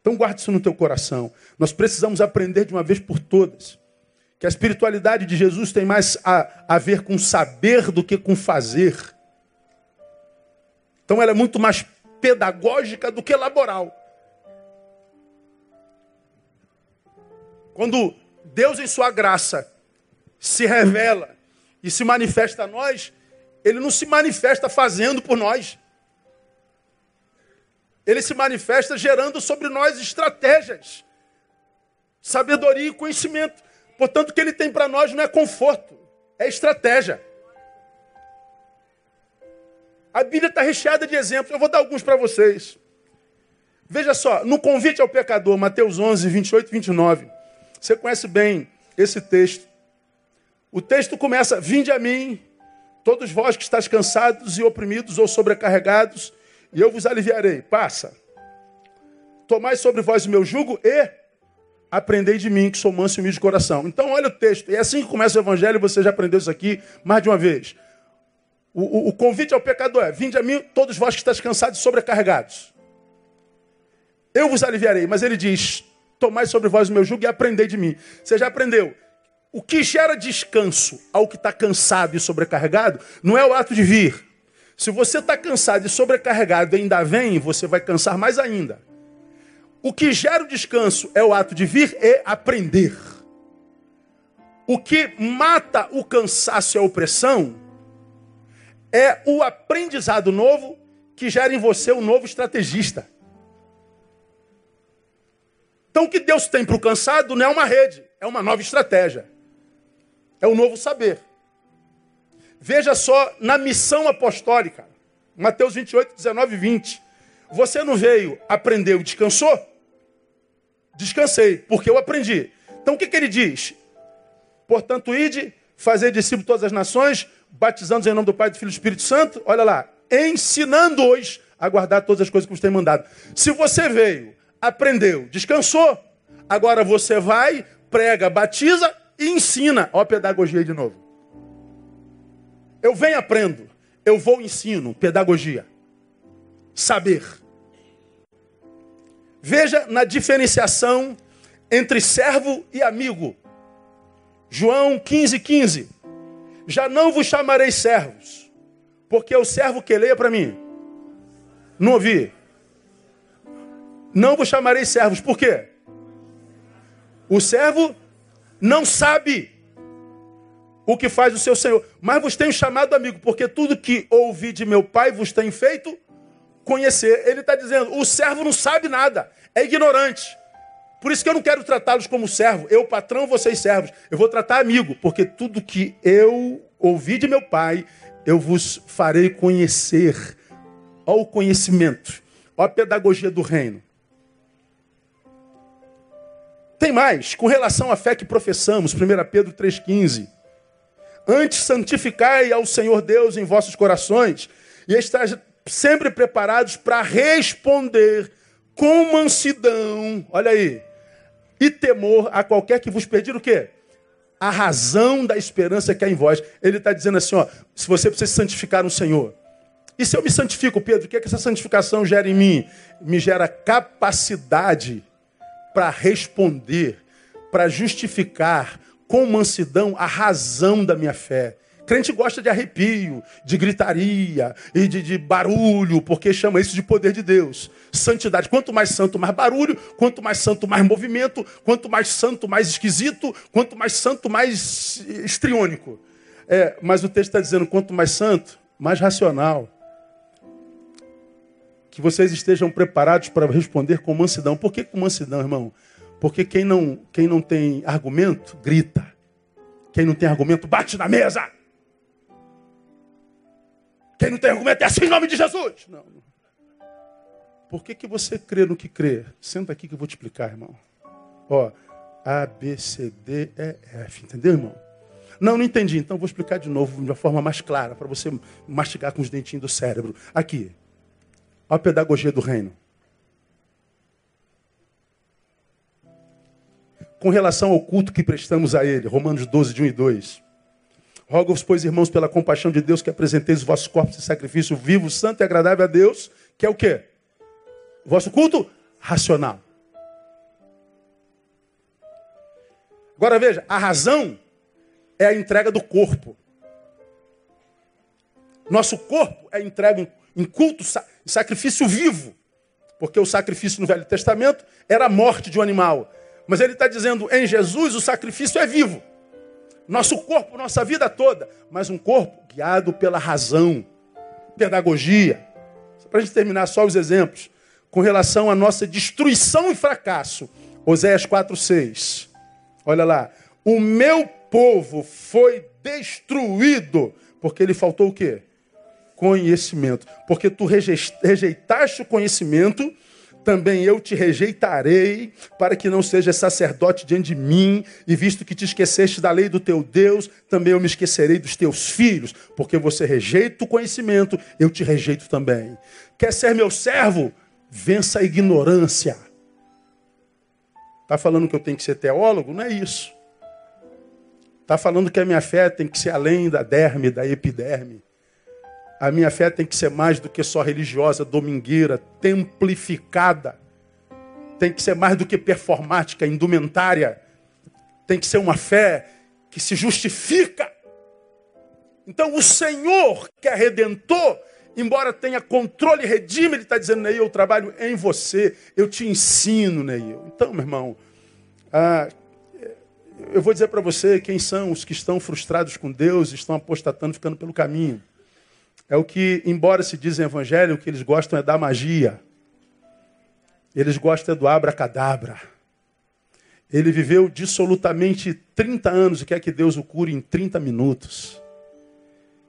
Então guarde isso no teu coração. Nós precisamos aprender de uma vez por todas que a espiritualidade de Jesus tem mais a, a ver com saber do que com fazer. Então ela é muito mais pedagógica do que laboral. Quando Deus, em sua graça, se revela e se manifesta a nós, ele não se manifesta fazendo por nós. Ele se manifesta gerando sobre nós estratégias, sabedoria e conhecimento. Portanto, o que ele tem para nós não é conforto, é estratégia. A Bíblia está recheada de exemplos. Eu vou dar alguns para vocês. Veja só, no convite ao pecador, Mateus 11, 28 e 29. Você conhece bem esse texto. O texto começa: Vinde a mim, todos vós que estáis cansados e oprimidos ou sobrecarregados, e eu vos aliviarei. Passa. Tomai sobre vós o meu jugo e aprendei de mim, que sou manso e humilde de coração. Então, olha o texto. É assim que começa o evangelho, você já aprendeu isso aqui mais de uma vez. O, o, o convite ao pecador é: Vinde a mim, todos vós que estáis cansados e sobrecarregados. Eu vos aliviarei. Mas ele diz: Tomai sobre vós o meu jugo e aprendei de mim. Você já aprendeu. O que gera descanso ao que está cansado e sobrecarregado não é o ato de vir. Se você está cansado e sobrecarregado e ainda vem, você vai cansar mais ainda. O que gera o descanso é o ato de vir e aprender. O que mata o cansaço e a opressão é o aprendizado novo que gera em você um novo estrategista. Então o que Deus tem para o cansado não é uma rede, é uma nova estratégia. É o um novo saber. Veja só na missão apostólica. Mateus 28, 19 e 20. Você não veio, aprendeu e descansou? Descansei, porque eu aprendi. Então o que, que ele diz? Portanto, ide, fazer discípulos todas as nações, batizando-os em nome do Pai, do Filho e do Espírito Santo. Olha lá, ensinando-os a guardar todas as coisas que vos tem mandado. Se você veio, aprendeu, descansou, agora você vai, prega, batiza e ensina. Olha a pedagogia de novo. Eu venho, aprendo. Eu vou, ensino. Pedagogia. Saber. Veja na diferenciação entre servo e amigo. João 15, 15. Já não vos chamarei servos, porque o servo que leia para mim. Não ouvi. Não vos chamarei servos, por quê? O servo não sabe o que faz o seu Senhor, mas vos tenho chamado amigo, porque tudo que ouvi de meu Pai vos tem feito conhecer. Ele está dizendo: o servo não sabe nada, é ignorante. Por isso que eu não quero tratá-los como servo. Eu, patrão, vocês servos. Eu vou tratar amigo, porque tudo que eu ouvi de meu pai, eu vos farei conhecer. Olha o conhecimento, olha a pedagogia do reino. Tem mais, com relação à fé que professamos, 1 Pedro 3,15. Antes santificai ao Senhor Deus em vossos corações e estáis sempre preparados para responder com mansidão, olha aí, e temor a qualquer que vos pedir o quê? A razão da esperança que há em vós. Ele está dizendo assim, ó, se você precisa santificar no Senhor. E se eu me santifico, Pedro, o que é que essa santificação gera em mim? Me gera capacidade para responder, para justificar com mansidão a razão da minha fé. Crente gosta de arrepio, de gritaria e de, de, barulho, porque chama isso de poder de Deus. Santidade. Quanto mais santo, mais barulho. Quanto mais santo, mais movimento. Quanto mais santo, mais esquisito. Quanto mais santo, mais estriônico. É, mas o texto está dizendo: quanto mais santo, mais racional. Que vocês estejam preparados para responder com mansidão. Por que com mansidão, irmão? Porque quem não, quem não tem argumento, grita. Quem não tem argumento, bate na mesa. Quem não tem argumento é assim em nome de Jesus. Não. Por que, que você crê no que crê? Senta aqui que eu vou te explicar, irmão. Ó, A, B, C, D, E, F. Entendeu, irmão? Não, não entendi. Então vou explicar de novo de uma forma mais clara, para você mastigar com os dentinhos do cérebro. Aqui. A pedagogia do reino. Com relação ao culto que prestamos a Ele, Romanos 12, de 1 e 2. Rogo-vos, pois, irmãos, pela compaixão de Deus, que apresenteis os vossos corpos em sacrifício vivo, santo e agradável a Deus, que é o quê? Vosso culto racional. Agora veja, a razão é a entrega do corpo. Nosso corpo é entregue em culto, sacrifício vivo. Porque o sacrifício no Velho Testamento era a morte de um animal. Mas ele está dizendo, em Jesus o sacrifício é vivo nosso corpo, nossa vida toda, mas um corpo guiado pela razão, pedagogia. Para a gente terminar só os exemplos, com relação à nossa destruição e fracasso. Oséias 4,6. Olha lá. O meu povo foi destruído porque ele faltou o quê? Conhecimento. Porque tu rejeitaste o conhecimento também eu te rejeitarei, para que não sejas sacerdote diante de mim, e visto que te esqueceste da lei do teu Deus, também eu me esquecerei dos teus filhos, porque você rejeita o conhecimento, eu te rejeito também. Quer ser meu servo? Vença a ignorância. Está falando que eu tenho que ser teólogo? Não é isso. Está falando que a minha fé tem que ser além da derme, da epiderme. A minha fé tem que ser mais do que só religiosa, domingueira, templificada. Tem que ser mais do que performática, indumentária. Tem que ser uma fé que se justifica. Então o Senhor, que é redentor, embora tenha controle e redime, Ele está dizendo, Neil, eu trabalho em você, eu te ensino, Neil. Então, meu irmão, ah, eu vou dizer para você quem são os que estão frustrados com Deus, estão apostatando, ficando pelo caminho. É o que, embora se diz em evangelho, o que eles gostam é da magia. Eles gostam é do abracadabra. Ele viveu dissolutamente 30 anos e quer que Deus o cure em 30 minutos.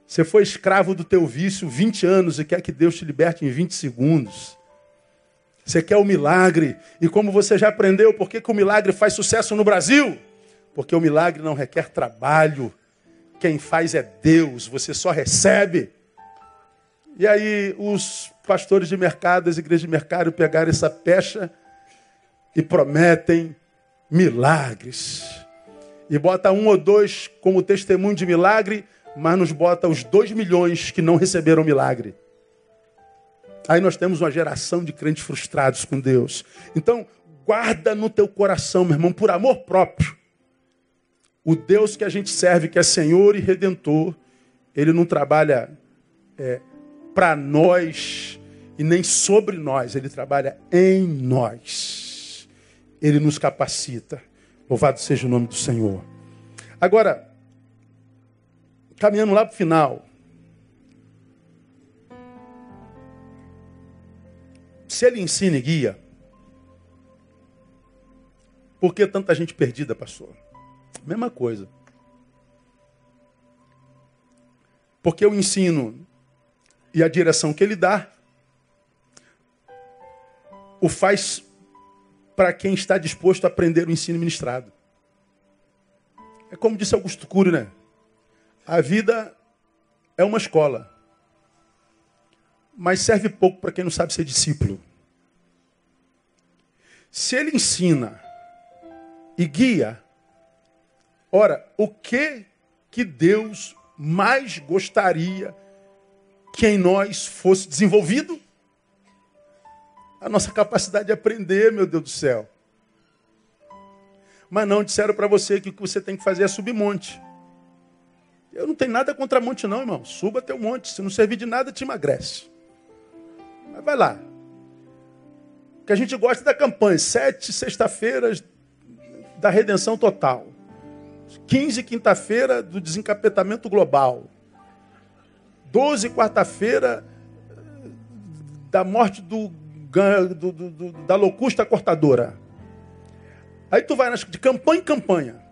Você foi escravo do teu vício 20 anos e quer que Deus te liberte em 20 segundos. Você quer o milagre. E como você já aprendeu, por que, que o milagre faz sucesso no Brasil? Porque o milagre não requer trabalho. Quem faz é Deus. Você só recebe. E aí os pastores de mercado, as igrejas de mercado pegaram essa pecha e prometem milagres. E bota um ou dois como testemunho de milagre, mas nos bota os dois milhões que não receberam milagre. Aí nós temos uma geração de crentes frustrados com Deus. Então, guarda no teu coração, meu irmão, por amor próprio. O Deus que a gente serve, que é Senhor e Redentor, ele não trabalha é, para nós e nem sobre nós, ele trabalha em nós. Ele nos capacita. Louvado seja o nome do Senhor. Agora, caminhando lá para o final. Se ele ensina e guia, por que tanta gente perdida, pastor? Mesma coisa. Porque eu ensino e a direção que ele dá o faz para quem está disposto a aprender o ensino ministrado. É como disse Augusto Cury, né? A vida é uma escola, mas serve pouco para quem não sabe ser discípulo. Se ele ensina e guia, ora, o que que Deus mais gostaria que em nós fosse desenvolvido a nossa capacidade de aprender, meu Deus do céu. Mas não disseram para você que o que você tem que fazer é subir monte. Eu não tenho nada contra monte, não, irmão. Suba teu monte. Se não servir de nada, te emagrece. Mas vai lá. O que a gente gosta da campanha. Sete sexta-feiras da redenção total. Quinze quinta-feira do desencapetamento global. 12, quarta-feira, da morte do, do, do, da locusta cortadora. Aí tu vai de campanha em campanha.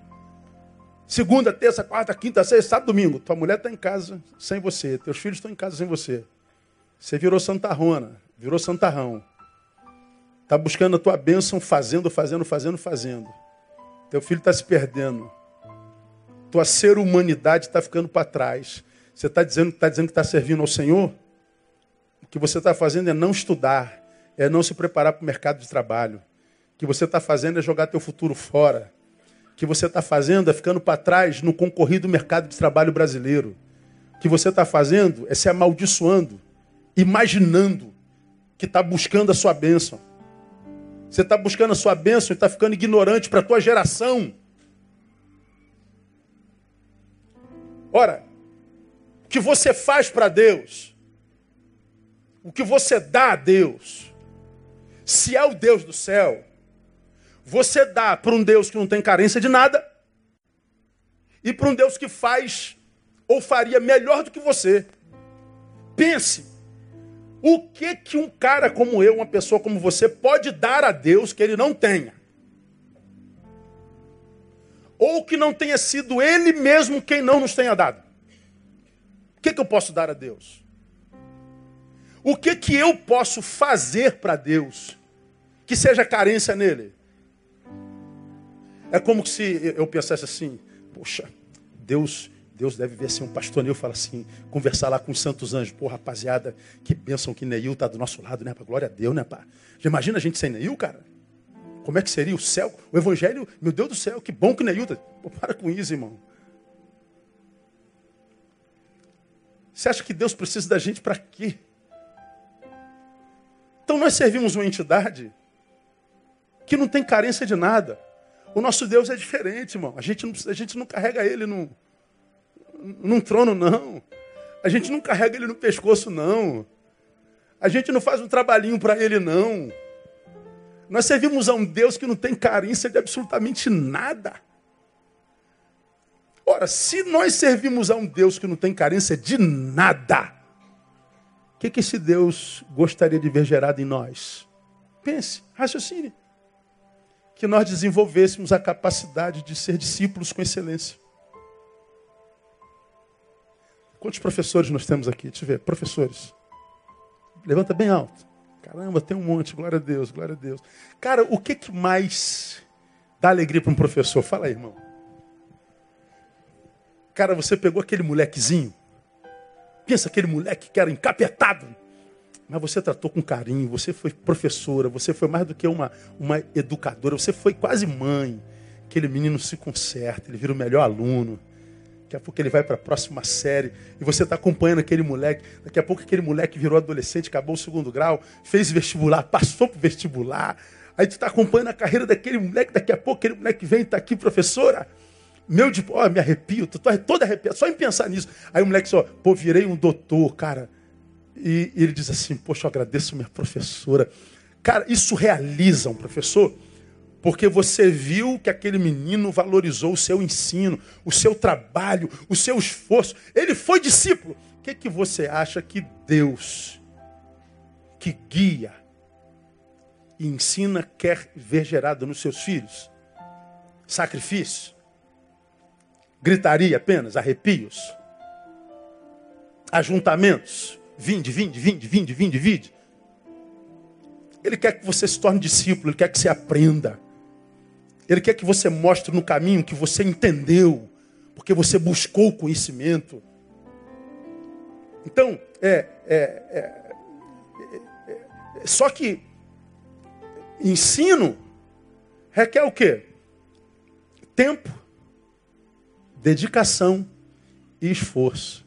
Segunda, terça, quarta, quinta, sexta, sábado, domingo. Tua mulher está em casa sem você. Teus filhos estão em casa sem você. Você virou santarrona, virou santarrão. Está buscando a tua bênção fazendo, fazendo, fazendo, fazendo. Teu filho está se perdendo. Tua ser humanidade está ficando para trás. Você está dizendo, tá dizendo que está servindo ao Senhor? O que você está fazendo é não estudar, é não se preparar para o mercado de trabalho. O que você está fazendo é jogar teu futuro fora. O que você está fazendo é ficando para trás no concorrido mercado de trabalho brasileiro. O que você está fazendo é se amaldiçoando, imaginando que está buscando a sua bênção. Você está buscando a sua bênção e está ficando ignorante para a tua geração. Ora, que você faz para Deus, o que você dá a Deus, se é o Deus do céu, você dá para um Deus que não tem carência de nada e para um Deus que faz ou faria melhor do que você. Pense, o que que um cara como eu, uma pessoa como você, pode dar a Deus que ele não tenha? Ou que não tenha sido ele mesmo quem não nos tenha dado? O que, que eu posso dar a Deus? O que que eu posso fazer para Deus que seja carência nele? É como se eu pensasse assim, poxa, Deus, Deus deve ver assim um pastor Neil fala assim, conversar lá com os santos anjos. Pô, rapaziada, que bênção que Neil tá do nosso lado, né? Pra glória a Deus, né, pá? Já imagina a gente sem Neil, cara? Como é que seria o céu? O evangelho, meu Deus do céu, que bom que Neil tá. Pô, para com isso, irmão. Você acha que Deus precisa da gente para quê? Então nós servimos uma entidade que não tem carência de nada. O nosso Deus é diferente, irmão. A gente não, a gente não carrega ele num, num trono, não. A gente não carrega ele no pescoço, não. A gente não faz um trabalhinho para ele, não. Nós servimos a um Deus que não tem carência de absolutamente nada. Ora, se nós servimos a um Deus que não tem carência de nada, o que, que esse Deus gostaria de ver gerado em nós? Pense, raciocine que nós desenvolvêssemos a capacidade de ser discípulos com excelência. Quantos professores nós temos aqui? Deixa eu ver, professores. Levanta bem alto. Caramba, tem um monte, glória a Deus, glória a Deus. Cara, o que, que mais dá alegria para um professor? Fala aí, irmão. Cara, você pegou aquele molequezinho. Pensa aquele moleque que era encapetado mas você tratou com carinho, você foi professora, você foi mais do que uma, uma educadora, você foi quase mãe. Aquele menino se conserta, ele vira o melhor aluno. Daqui a pouco ele vai para a próxima série e você está acompanhando aquele moleque. Daqui a pouco aquele moleque virou adolescente, acabou o segundo grau, fez vestibular, passou para vestibular. Aí tu está acompanhando a carreira daquele moleque. Daqui a pouco aquele moleque vem e está aqui, professora. Meu de, ó, me arrepio, tô todo arrepiado, só em pensar nisso. Aí o moleque só, pô, virei um doutor, cara. E, e ele diz assim: Poxa, eu agradeço minha professora. Cara, isso realiza um professor, porque você viu que aquele menino valorizou o seu ensino, o seu trabalho, o seu esforço. Ele foi discípulo. O que, que você acha que Deus, que guia e ensina, quer ver gerado nos seus filhos? Sacrifício? Gritaria apenas? Arrepios? Ajuntamentos? Vinde, vinde, vinde, vinde, vinde, vinde. Ele quer que você se torne discípulo, ele quer que você aprenda. Ele quer que você mostre no caminho que você entendeu, porque você buscou o conhecimento. Então, é, é, é, é, só que ensino requer o quê? Tempo, dedicação e esforço.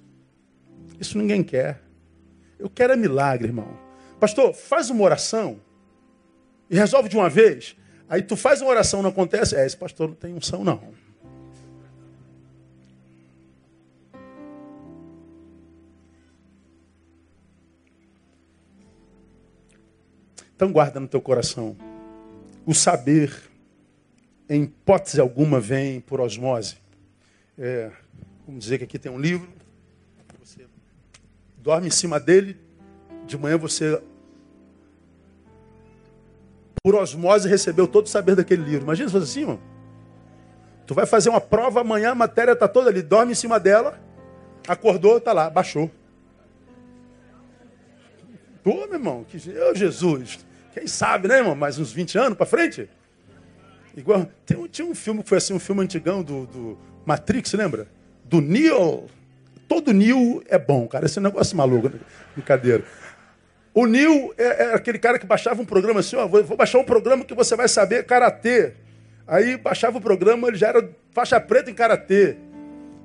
Isso ninguém quer. Eu quero é milagre, irmão. Pastor, faz uma oração e resolve de uma vez. Aí tu faz uma oração, não acontece. É, esse pastor não tem unção, não. Então guarda no teu coração. O saber, em hipótese alguma, vem por osmose. É, vamos dizer que aqui tem um livro dorme em cima dele, de manhã você, por osmose, recebeu todo o saber daquele livro. Imagina se fosse assim, irmão. Tu vai fazer uma prova amanhã, a matéria está toda ali, dorme em cima dela, acordou, está lá, baixou. Pô, meu irmão, que eu, Jesus, quem sabe, né, irmão? Mais uns 20 anos para frente? Igual, tem, tinha um filme que foi assim, um filme antigão do, do Matrix, lembra? Do Neo. Todo Nil é bom, cara. Esse é negócio maluco. Né? Brincadeira. O Nil é, é, aquele cara que baixava um programa assim, ó, vou, vou baixar um programa que você vai saber karatê. Aí baixava o programa, ele já era faixa preta em karatê.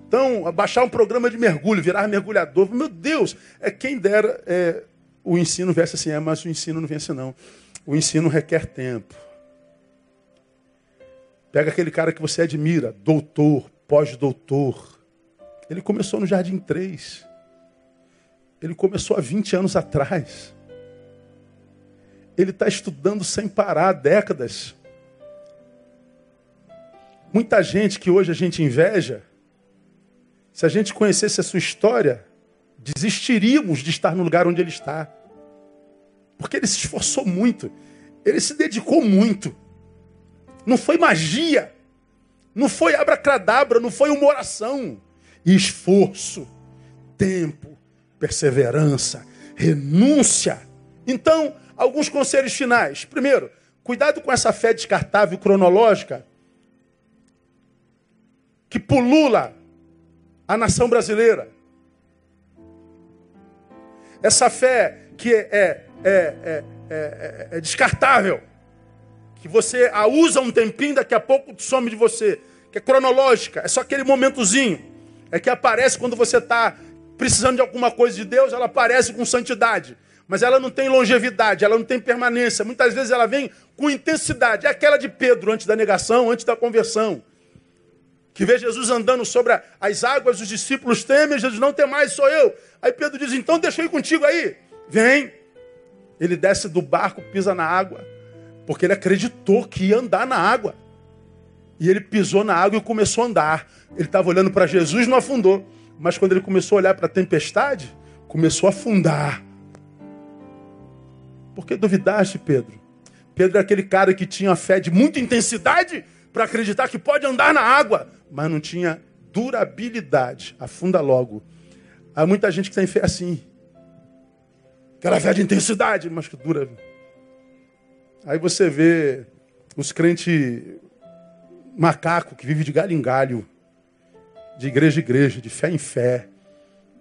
Então, baixar um programa de mergulho, virar mergulhador. Meu Deus, é quem dera é, o ensino viesse assim, é, mas o ensino não vence não. O ensino requer tempo. Pega aquele cara que você admira, doutor, pós-doutor. Ele começou no Jardim 3. Ele começou há 20 anos atrás. Ele está estudando sem parar há décadas. Muita gente que hoje a gente inveja, se a gente conhecesse a sua história, desistiríamos de estar no lugar onde ele está. Porque ele se esforçou muito, ele se dedicou muito. Não foi magia, não foi abracadabra, não foi uma oração. Esforço, tempo, perseverança, renúncia. Então, alguns conselhos finais. Primeiro, cuidado com essa fé descartável cronológica que pulula a nação brasileira. Essa fé que é, é, é, é, é descartável, que você a usa um tempinho, daqui a pouco some de você, que é cronológica, é só aquele momentozinho, é que aparece quando você está precisando de alguma coisa de Deus, ela aparece com santidade, mas ela não tem longevidade, ela não tem permanência. Muitas vezes ela vem com intensidade, é aquela de Pedro antes da negação, antes da conversão que vê Jesus andando sobre as águas, os discípulos temem, Jesus não tem mais, sou eu. Aí Pedro diz: então deixa eu ir contigo aí. Vem. Ele desce do barco, pisa na água, porque ele acreditou que ia andar na água. E ele pisou na água e começou a andar. Ele estava olhando para Jesus, não afundou. Mas quando ele começou a olhar para a tempestade, começou a afundar. Por que duvidaste, Pedro? Pedro é aquele cara que tinha fé de muita intensidade para acreditar que pode andar na água, mas não tinha durabilidade. Afunda logo. Há muita gente que tem fé assim. Aquela fé de intensidade, mas que dura. Aí você vê os crentes macaco que vive de galho em galho, de igreja em igreja, de fé em fé,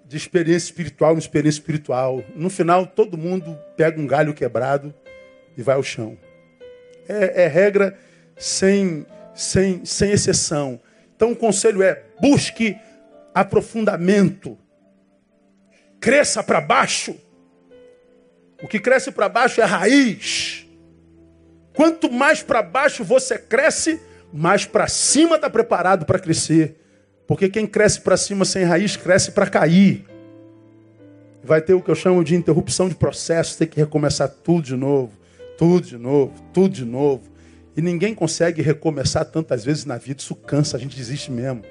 de experiência espiritual em experiência espiritual. No final, todo mundo pega um galho quebrado e vai ao chão. É, é regra sem, sem, sem exceção. Então o conselho é: busque aprofundamento. Cresça para baixo. O que cresce para baixo é raiz. Quanto mais para baixo você cresce, mais para cima está preparado para crescer. Porque quem cresce para cima sem raiz, cresce para cair. Vai ter o que eu chamo de interrupção de processo, tem que recomeçar tudo de novo, tudo de novo, tudo de novo. E ninguém consegue recomeçar tantas vezes na vida, isso cansa, a gente desiste mesmo.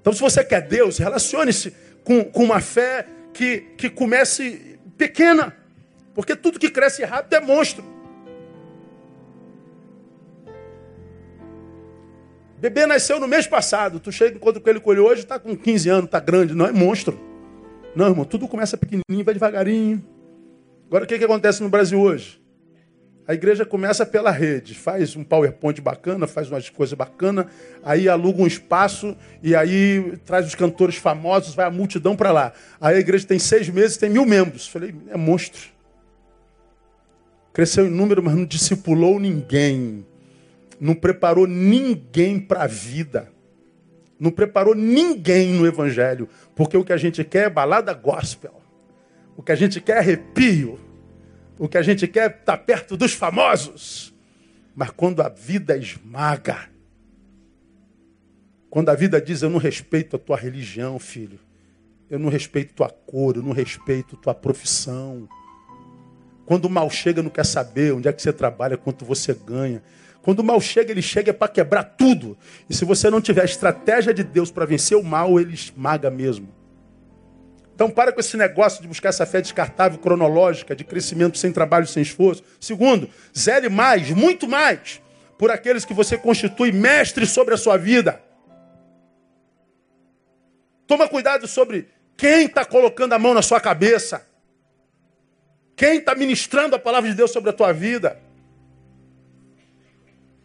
Então, se você quer Deus, relacione-se com, com uma fé que, que comece pequena. Porque tudo que cresce rápido é monstro. Bebê nasceu no mês passado. Tu chega enquanto ele colheu hoje, está com 15 anos, está grande. Não é monstro. Não, irmão, tudo começa pequenininho, vai devagarinho. Agora, o que, que acontece no Brasil hoje? A igreja começa pela rede, faz um PowerPoint bacana, faz umas coisas bacanas, aí aluga um espaço e aí traz os cantores famosos, vai a multidão para lá. Aí a igreja tem seis meses, tem mil membros. Falei, é monstro. Cresceu em número, mas não discipulou ninguém. Não preparou ninguém para a vida. Não preparou ninguém no evangelho. Porque o que a gente quer é balada gospel. O que a gente quer é arrepio. O que a gente quer é estar perto dos famosos. Mas quando a vida esmaga, quando a vida diz: Eu não respeito a tua religião, filho, eu não respeito tua cor, eu não respeito tua profissão. Quando o mal chega, não quer saber onde é que você trabalha, quanto você ganha. Quando o mal chega, ele chega para quebrar tudo. E se você não tiver a estratégia de Deus para vencer o mal, ele esmaga mesmo. Então para com esse negócio de buscar essa fé descartável, cronológica, de crescimento sem trabalho, sem esforço. Segundo, zele mais, muito mais, por aqueles que você constitui mestre sobre a sua vida. Toma cuidado sobre quem está colocando a mão na sua cabeça. Quem está ministrando a palavra de Deus sobre a tua vida.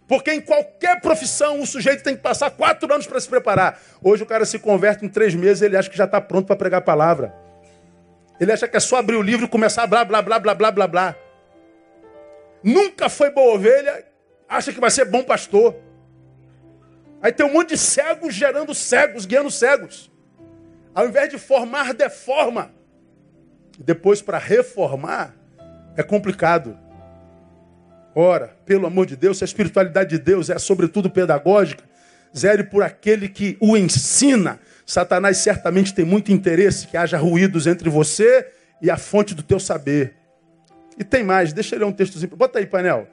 Porque em qualquer profissão o sujeito tem que passar quatro anos para se preparar. Hoje o cara se converte em três meses ele acha que já está pronto para pregar a palavra. Ele acha que é só abrir o livro e começar a blá, blá, blá, blá, blá, blá, blá. Nunca foi boa ovelha, acha que vai ser bom pastor. Aí tem um monte de cegos gerando cegos, guiando cegos. Ao invés de formar, deforma. Depois, para reformar, é complicado. Ora, pelo amor de Deus, se a espiritualidade de Deus é sobretudo pedagógica, zere por aquele que o ensina. Satanás certamente tem muito interesse que haja ruídos entre você e a fonte do teu saber. E tem mais, deixa eu ler um textozinho. Bota aí, painel.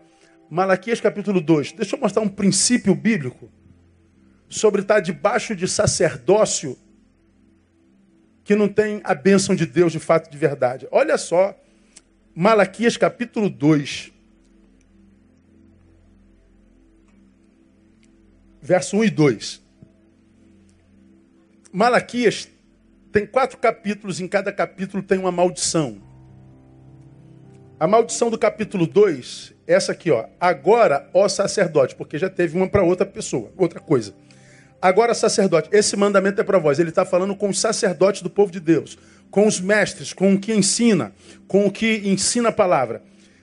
Malaquias capítulo 2. Deixa eu mostrar um princípio bíblico sobre estar debaixo de sacerdócio que não tem a bênção de Deus de fato de verdade. Olha só, Malaquias capítulo 2, verso 1 e 2. Malaquias tem quatro capítulos, em cada capítulo tem uma maldição. A maldição do capítulo 2, essa aqui, ó. Agora, ó sacerdote, porque já teve uma para outra pessoa, outra coisa. Agora, sacerdote, esse mandamento é para vós. Ele está falando com os sacerdotes do povo de Deus, com os mestres, com o que ensina, com o que ensina a palavra.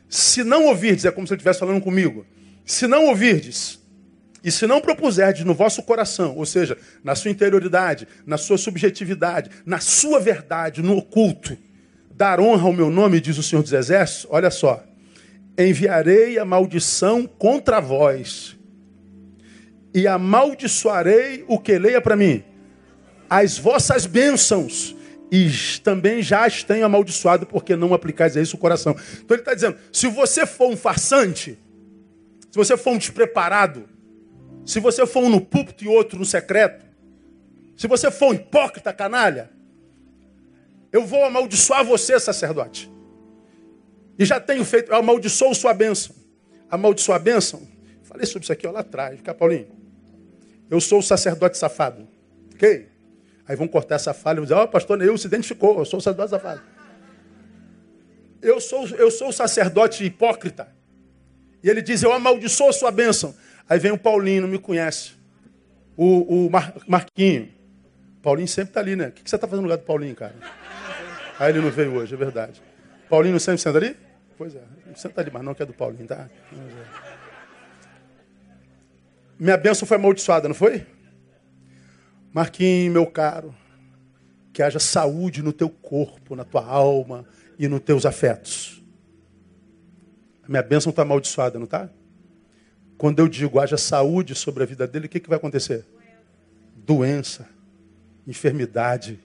Se não ouvirdes, é como se ele estivesse falando comigo. Se não ouvirdes, e se não propuserdes no vosso coração, ou seja, na sua interioridade, na sua subjetividade, na sua verdade, no oculto, dar honra ao meu nome, diz o Senhor dos Exércitos, olha só. Enviarei a maldição contra vós, e amaldiçoarei o que leia para mim, as vossas bênçãos, e também já as tenho amaldiçoado, porque não aplicais a isso o coração. Então ele está dizendo: se você for um farsante, se você for um despreparado, se você for um no púlpito e outro no secreto, se você for um hipócrita, canalha, eu vou amaldiçoar você, sacerdote. E já tenho feito, eu amaldiçoo sua bênção. Amaldiçoa a bênção. Falei sobre isso aqui ó, lá atrás. Fica, Paulinho. Eu sou o sacerdote safado. Ok? Aí vão cortar essa falha e vão dizer, ó, oh, pastor eu se identificou, eu sou o sacerdote safado. Eu sou, eu sou o sacerdote hipócrita. E ele diz, eu amaldiçoo sua bênção. Aí vem o Paulinho, não me conhece. O, o Mar, Marquinho. Paulinho sempre está ali, né? O que, você está fazendo no lugar do Paulinho, cara? Aí ele não veio hoje, é verdade. Paulinho sempre senta ali? Pois é. Não senta ali, mas não que é do Paulinho, tá? Minha bênção foi amaldiçoada, não foi? Marquinho, meu caro, que haja saúde no teu corpo, na tua alma e nos teus afetos. A minha bênção está amaldiçoada, não está? Quando eu digo haja saúde sobre a vida dele, o que, que vai acontecer? Doença, enfermidade.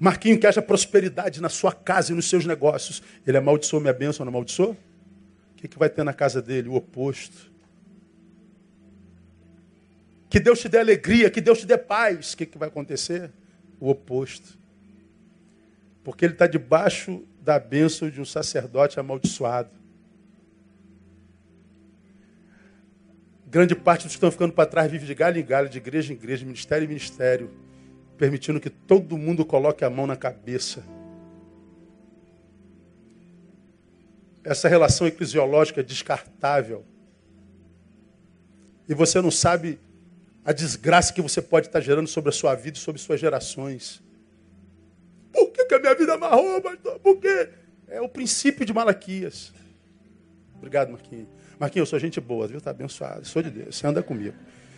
Marquinho, que haja prosperidade na sua casa e nos seus negócios. Ele amaldiçoou minha bênção, não amaldiçoou? O que, que vai ter na casa dele? O oposto. Que Deus te dê alegria, que Deus te dê paz. O que, que vai acontecer? O oposto. Porque ele está debaixo da bênção de um sacerdote amaldiçoado. Grande parte dos que estão ficando para trás vive de galho em galho, de igreja em igreja, ministério em ministério, permitindo que todo mundo coloque a mão na cabeça. Essa relação eclesiológica é descartável. E você não sabe a desgraça que você pode estar gerando sobre a sua vida e sobre suas gerações. Por que, que a minha vida amarrou, pastor? Por quê? É o princípio de Malaquias. Obrigado, Marquinhos. Marquinhos, eu sou gente boa, viu? Está abençoado. Sou de Deus. Você anda comigo.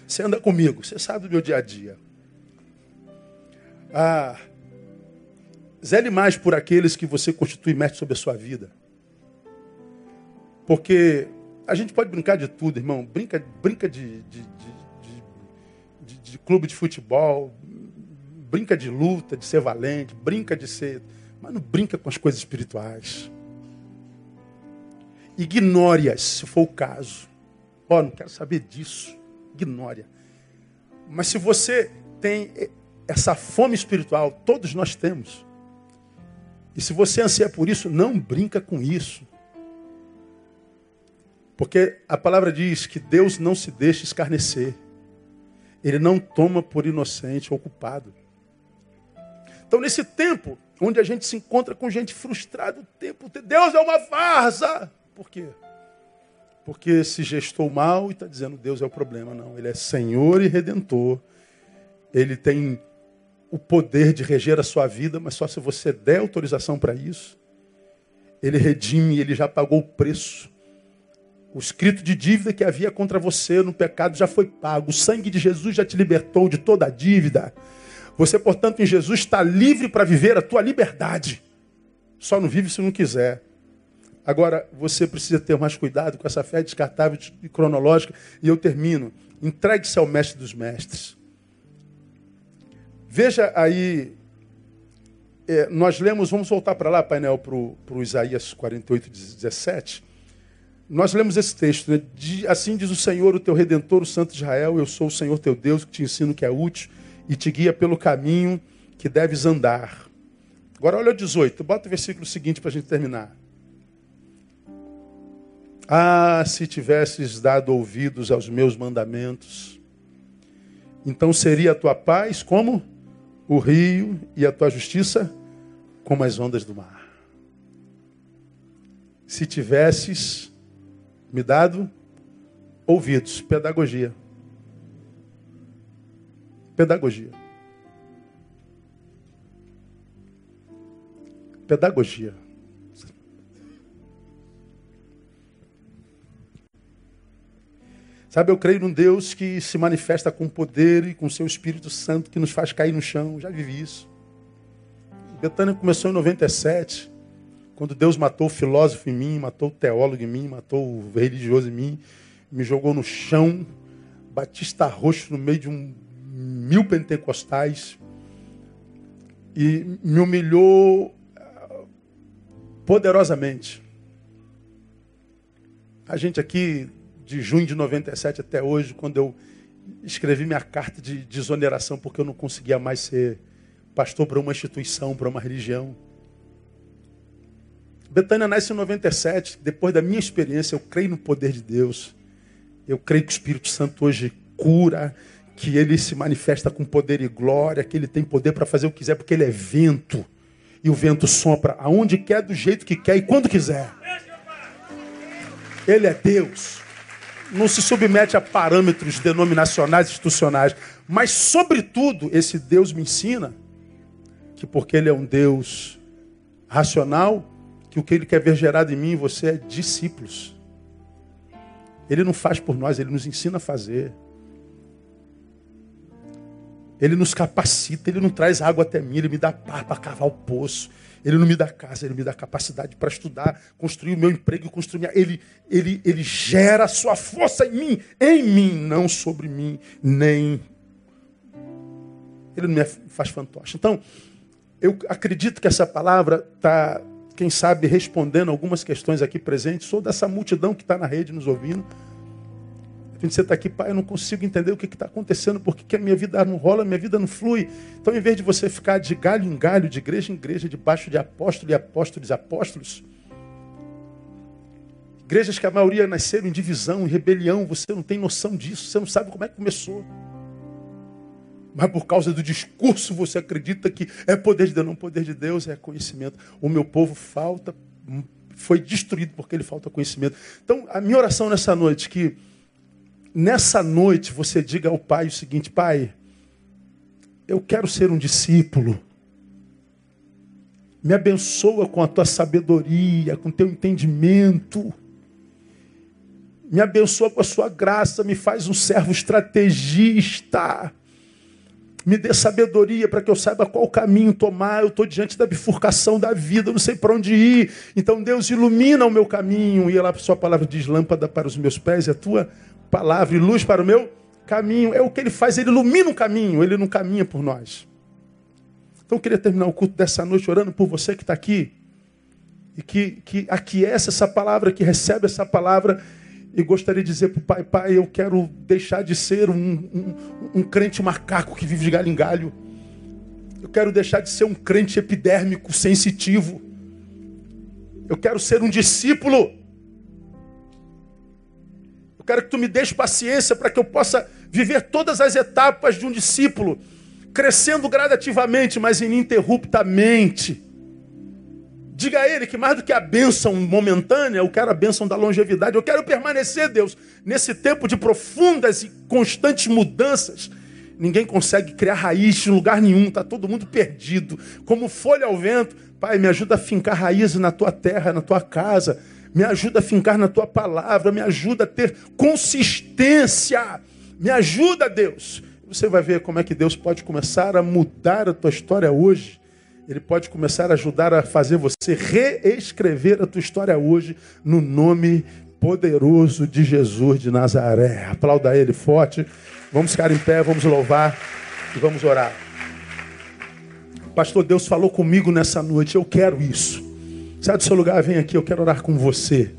Você anda comigo. Você sabe do meu dia a dia. Ah, zele mais por aqueles que você constitui mete sobre a sua vida. Porque a gente pode brincar de tudo, irmão. Brinca, brinca de, de, de, de, clube de futebol, brinca de luta, de ser valente, brinca de ser. Mas não brinca com as coisas espirituais. Ignore-as, se for o caso. Ó, oh, não quero saber disso. Ignore. Mas se você tem essa fome espiritual, todos nós temos. E se você anseia por isso, não brinca com isso. Porque a palavra diz que Deus não se deixa escarnecer. Ele não toma por inocente ou culpado. Então, nesse tempo, onde a gente se encontra com gente frustrada o tempo, Deus é uma farsa. Por quê? Porque se gestou mal e está dizendo Deus é o problema. Não, Ele é Senhor e Redentor. Ele tem o poder de reger a sua vida, mas só se você der autorização para isso. Ele redime, ele já pagou o preço. O escrito de dívida que havia contra você no pecado já foi pago. O sangue de Jesus já te libertou de toda a dívida. Você, portanto, em Jesus está livre para viver a tua liberdade. Só não vive se não quiser. Agora, você precisa ter mais cuidado com essa fé descartável e cronológica. E eu termino. Entregue-se ao mestre dos mestres. Veja aí, é, nós lemos, vamos voltar para lá, painel, para o Isaías 48, 17. Nós lemos esse texto, né? assim diz o Senhor, o teu redentor, o Santo de Israel, eu sou o Senhor teu Deus, que te ensino que é útil e te guia pelo caminho que deves andar. Agora olha o 18, bota o versículo seguinte para a gente terminar. Ah, se tivesses dado ouvidos aos meus mandamentos, então seria a tua paz como o rio e a tua justiça como as ondas do mar. Se tivesses me dado ouvidos, pedagogia. Pedagogia. Pedagogia. Sabe, eu creio num Deus que se manifesta com poder e com seu Espírito Santo que nos faz cair no chão. Já vivi isso. Betânia começou em 97, quando Deus matou o filósofo em mim, matou o teólogo em mim, matou o religioso em mim, me jogou no chão, batista roxo no meio de um mil pentecostais e me humilhou poderosamente. A gente aqui de junho de 97 até hoje, quando eu escrevi minha carta de desoneração porque eu não conseguia mais ser pastor para uma instituição, para uma religião. Betânia nasce em 97, depois da minha experiência, eu creio no poder de Deus. Eu creio que o Espírito Santo hoje cura, que ele se manifesta com poder e glória, que ele tem poder para fazer o que quiser, porque ele é vento. E o vento sopra aonde quer, do jeito que quer e quando quiser. Ele é Deus não se submete a parâmetros denominacionais, institucionais. Mas, sobretudo, esse Deus me ensina que, porque Ele é um Deus racional, que o que Ele quer ver gerado em mim e você é discípulos. Ele não faz por nós, Ele nos ensina a fazer. Ele nos capacita, Ele não traz água até mim, Ele me dá paz para cavar o poço. Ele não me dá casa, ele me dá capacidade para estudar, construir o meu emprego, construir minha. Ele, ele, ele gera a sua força em mim, em mim, não sobre mim, nem. Ele não me faz fantoche. Então, eu acredito que essa palavra está, quem sabe, respondendo algumas questões aqui presentes. Sou dessa multidão que está na rede nos ouvindo você está aqui, pai, eu não consigo entender o que está acontecendo, porque que a minha vida não rola, minha vida não flui. Então, em vez de você ficar de galho em galho, de igreja em igreja, debaixo de apóstolos e apóstolos e apóstolos, igrejas que a maioria nasceram em divisão, em rebelião, você não tem noção disso, você não sabe como é que começou. Mas por causa do discurso você acredita que é poder de Deus, não poder de Deus é conhecimento. O meu povo falta, foi destruído porque ele falta conhecimento. Então, a minha oração nessa noite que nessa noite você diga ao Pai o seguinte: Pai, eu quero ser um discípulo. Me abençoa com a tua sabedoria, com o teu entendimento. Me abençoa com a sua graça, me faz um servo estrategista. Me dê sabedoria para que eu saiba qual caminho tomar. Eu estou diante da bifurcação da vida, eu não sei para onde ir. Então, Deus, ilumina o meu caminho. E lá, a sua palavra diz: lâmpada para os meus pés e a tua palavra e luz para o meu caminho. É o que ele faz, ele ilumina o caminho, ele não caminha por nós. Então eu queria terminar o culto dessa noite orando por você que está aqui e que, que aquece essa palavra, que recebe essa palavra. E gostaria de dizer para o pai, pai, eu quero deixar de ser um, um, um crente macaco que vive de galho em galho. Eu quero deixar de ser um crente epidérmico, sensitivo. Eu quero ser um discípulo eu quero que tu me deixes paciência para que eu possa viver todas as etapas de um discípulo, crescendo gradativamente, mas ininterruptamente. Diga a ele que mais do que a bênção momentânea, eu quero a bênção da longevidade. Eu quero permanecer, Deus, nesse tempo de profundas e constantes mudanças. Ninguém consegue criar raiz em lugar nenhum, está todo mundo perdido. Como folha ao vento, Pai, me ajuda a fincar raízes na tua terra, na tua casa me ajuda a fincar na tua palavra, me ajuda a ter consistência, me ajuda, Deus. Você vai ver como é que Deus pode começar a mudar a tua história hoje. Ele pode começar a ajudar a fazer você reescrever a tua história hoje no nome poderoso de Jesus de Nazaré. Aplauda ele forte. Vamos ficar em pé, vamos louvar e vamos orar. Pastor, Deus falou comigo nessa noite, eu quero isso. Sai do seu lugar, vem aqui, eu quero orar com você.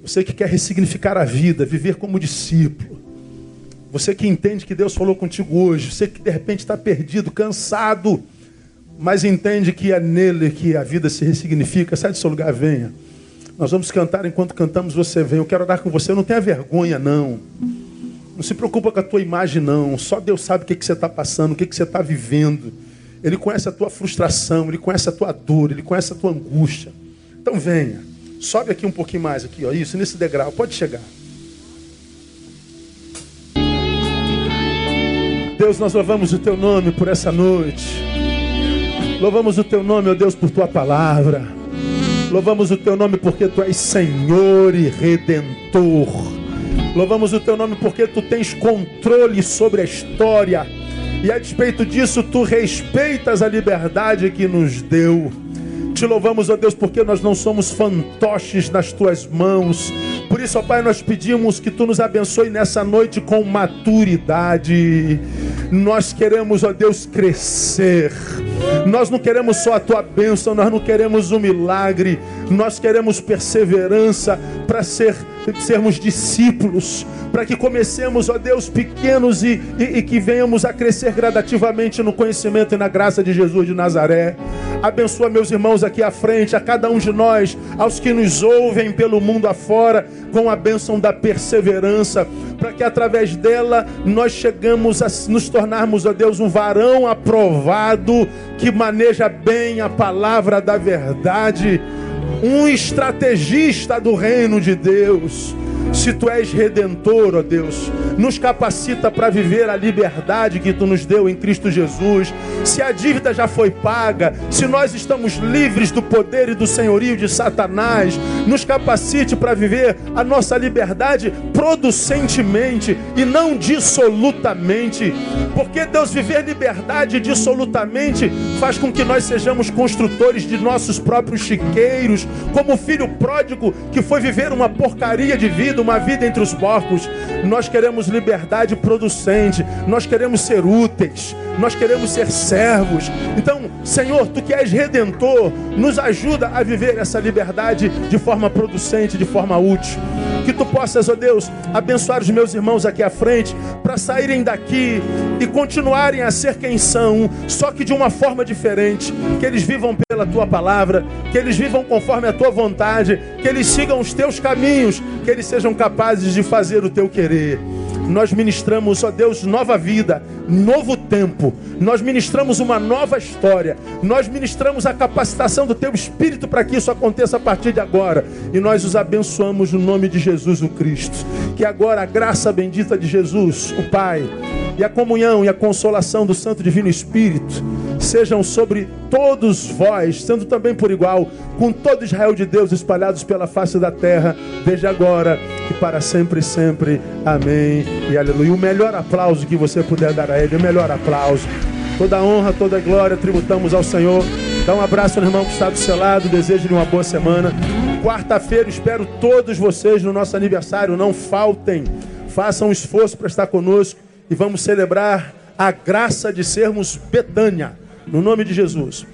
Você que quer ressignificar a vida, viver como discípulo. Você que entende que Deus falou contigo hoje. Você que de repente está perdido, cansado, mas entende que é nele que a vida se ressignifica. Sai do seu lugar, venha. Nós vamos cantar enquanto cantamos, você vem. Eu quero orar com você. Não tenha vergonha, não. Não se preocupa com a tua imagem, não. Só Deus sabe o que, que você está passando, o que, que você está vivendo. Ele conhece a tua frustração, ele conhece a tua dor, ele conhece a tua angústia. Então venha. Sobe aqui um pouquinho mais aqui, ó. Isso, nesse degrau. Pode chegar. Deus, nós louvamos o teu nome por essa noite. Louvamos o teu nome, ó Deus, por tua palavra. Louvamos o teu nome porque tu és Senhor e Redentor. Louvamos o teu nome porque tu tens controle sobre a história e a despeito disso, tu respeitas a liberdade que nos deu. Te louvamos, ó Deus, porque nós não somos fantoches nas tuas mãos. Por isso, ó Pai, nós pedimos que tu nos abençoe nessa noite com maturidade. Nós queremos, ó Deus, crescer. Nós não queremos só a tua bênção, nós não queremos um milagre, nós queremos perseverança para ser, sermos discípulos, para que comecemos, ó Deus, pequenos e, e, e que venhamos a crescer gradativamente no conhecimento e na graça de Jesus de Nazaré. Abençoa meus irmãos aqui à frente, a cada um de nós, aos que nos ouvem pelo mundo afora, com a bênção da perseverança, para que através dela nós chegamos a nos tornarmos, ó Deus, um varão aprovado que maneja bem a palavra da verdade, um estrategista do reino de Deus se tu és redentor, ó Deus, nos capacita para viver a liberdade que tu nos deu em Cristo Jesus. Se a dívida já foi paga, se nós estamos livres do poder e do senhorio de Satanás, nos capacite para viver a nossa liberdade producentemente e não dissolutamente. Porque Deus viver liberdade dissolutamente faz com que nós sejamos construtores de nossos próprios chiqueiros, como o filho pródigo que foi viver uma porcaria de vida vida, uma vida entre os porcos. Nós queremos liberdade producente, nós queremos ser úteis, nós queremos ser servos. Então, Senhor, tu que és redentor, nos ajuda a viver essa liberdade de forma producente, de forma útil. Que tu possas, ó Deus, abençoar os meus irmãos aqui à frente, para saírem daqui e continuarem a ser quem são, só que de uma forma diferente. Que eles vivam pela tua palavra, que eles vivam conforme a tua vontade, que eles sigam os teus caminhos, que eles sejam capazes de fazer o teu querer. Nós ministramos, ó Deus, nova vida, novo tempo. Nós ministramos uma nova história. Nós ministramos a capacitação do teu espírito para que isso aconteça a partir de agora. E nós os abençoamos no nome de Jesus o Cristo. Que agora a graça bendita de Jesus, o Pai, e a comunhão e a consolação do Santo Divino Espírito sejam sobre todos vós, sendo também por igual, com todo Israel de Deus espalhados pela face da terra, desde agora e para sempre e sempre. Amém e aleluia. O melhor aplauso que você puder dar a Ele, o melhor aplauso. Toda honra, toda glória tributamos ao Senhor. Dá um abraço no irmão que está do seu lado, desejo-lhe uma boa semana. Quarta-feira espero todos vocês no nosso aniversário, não faltem. Façam um esforço para estar conosco e vamos celebrar a graça de sermos Betânia. No nome de Jesus.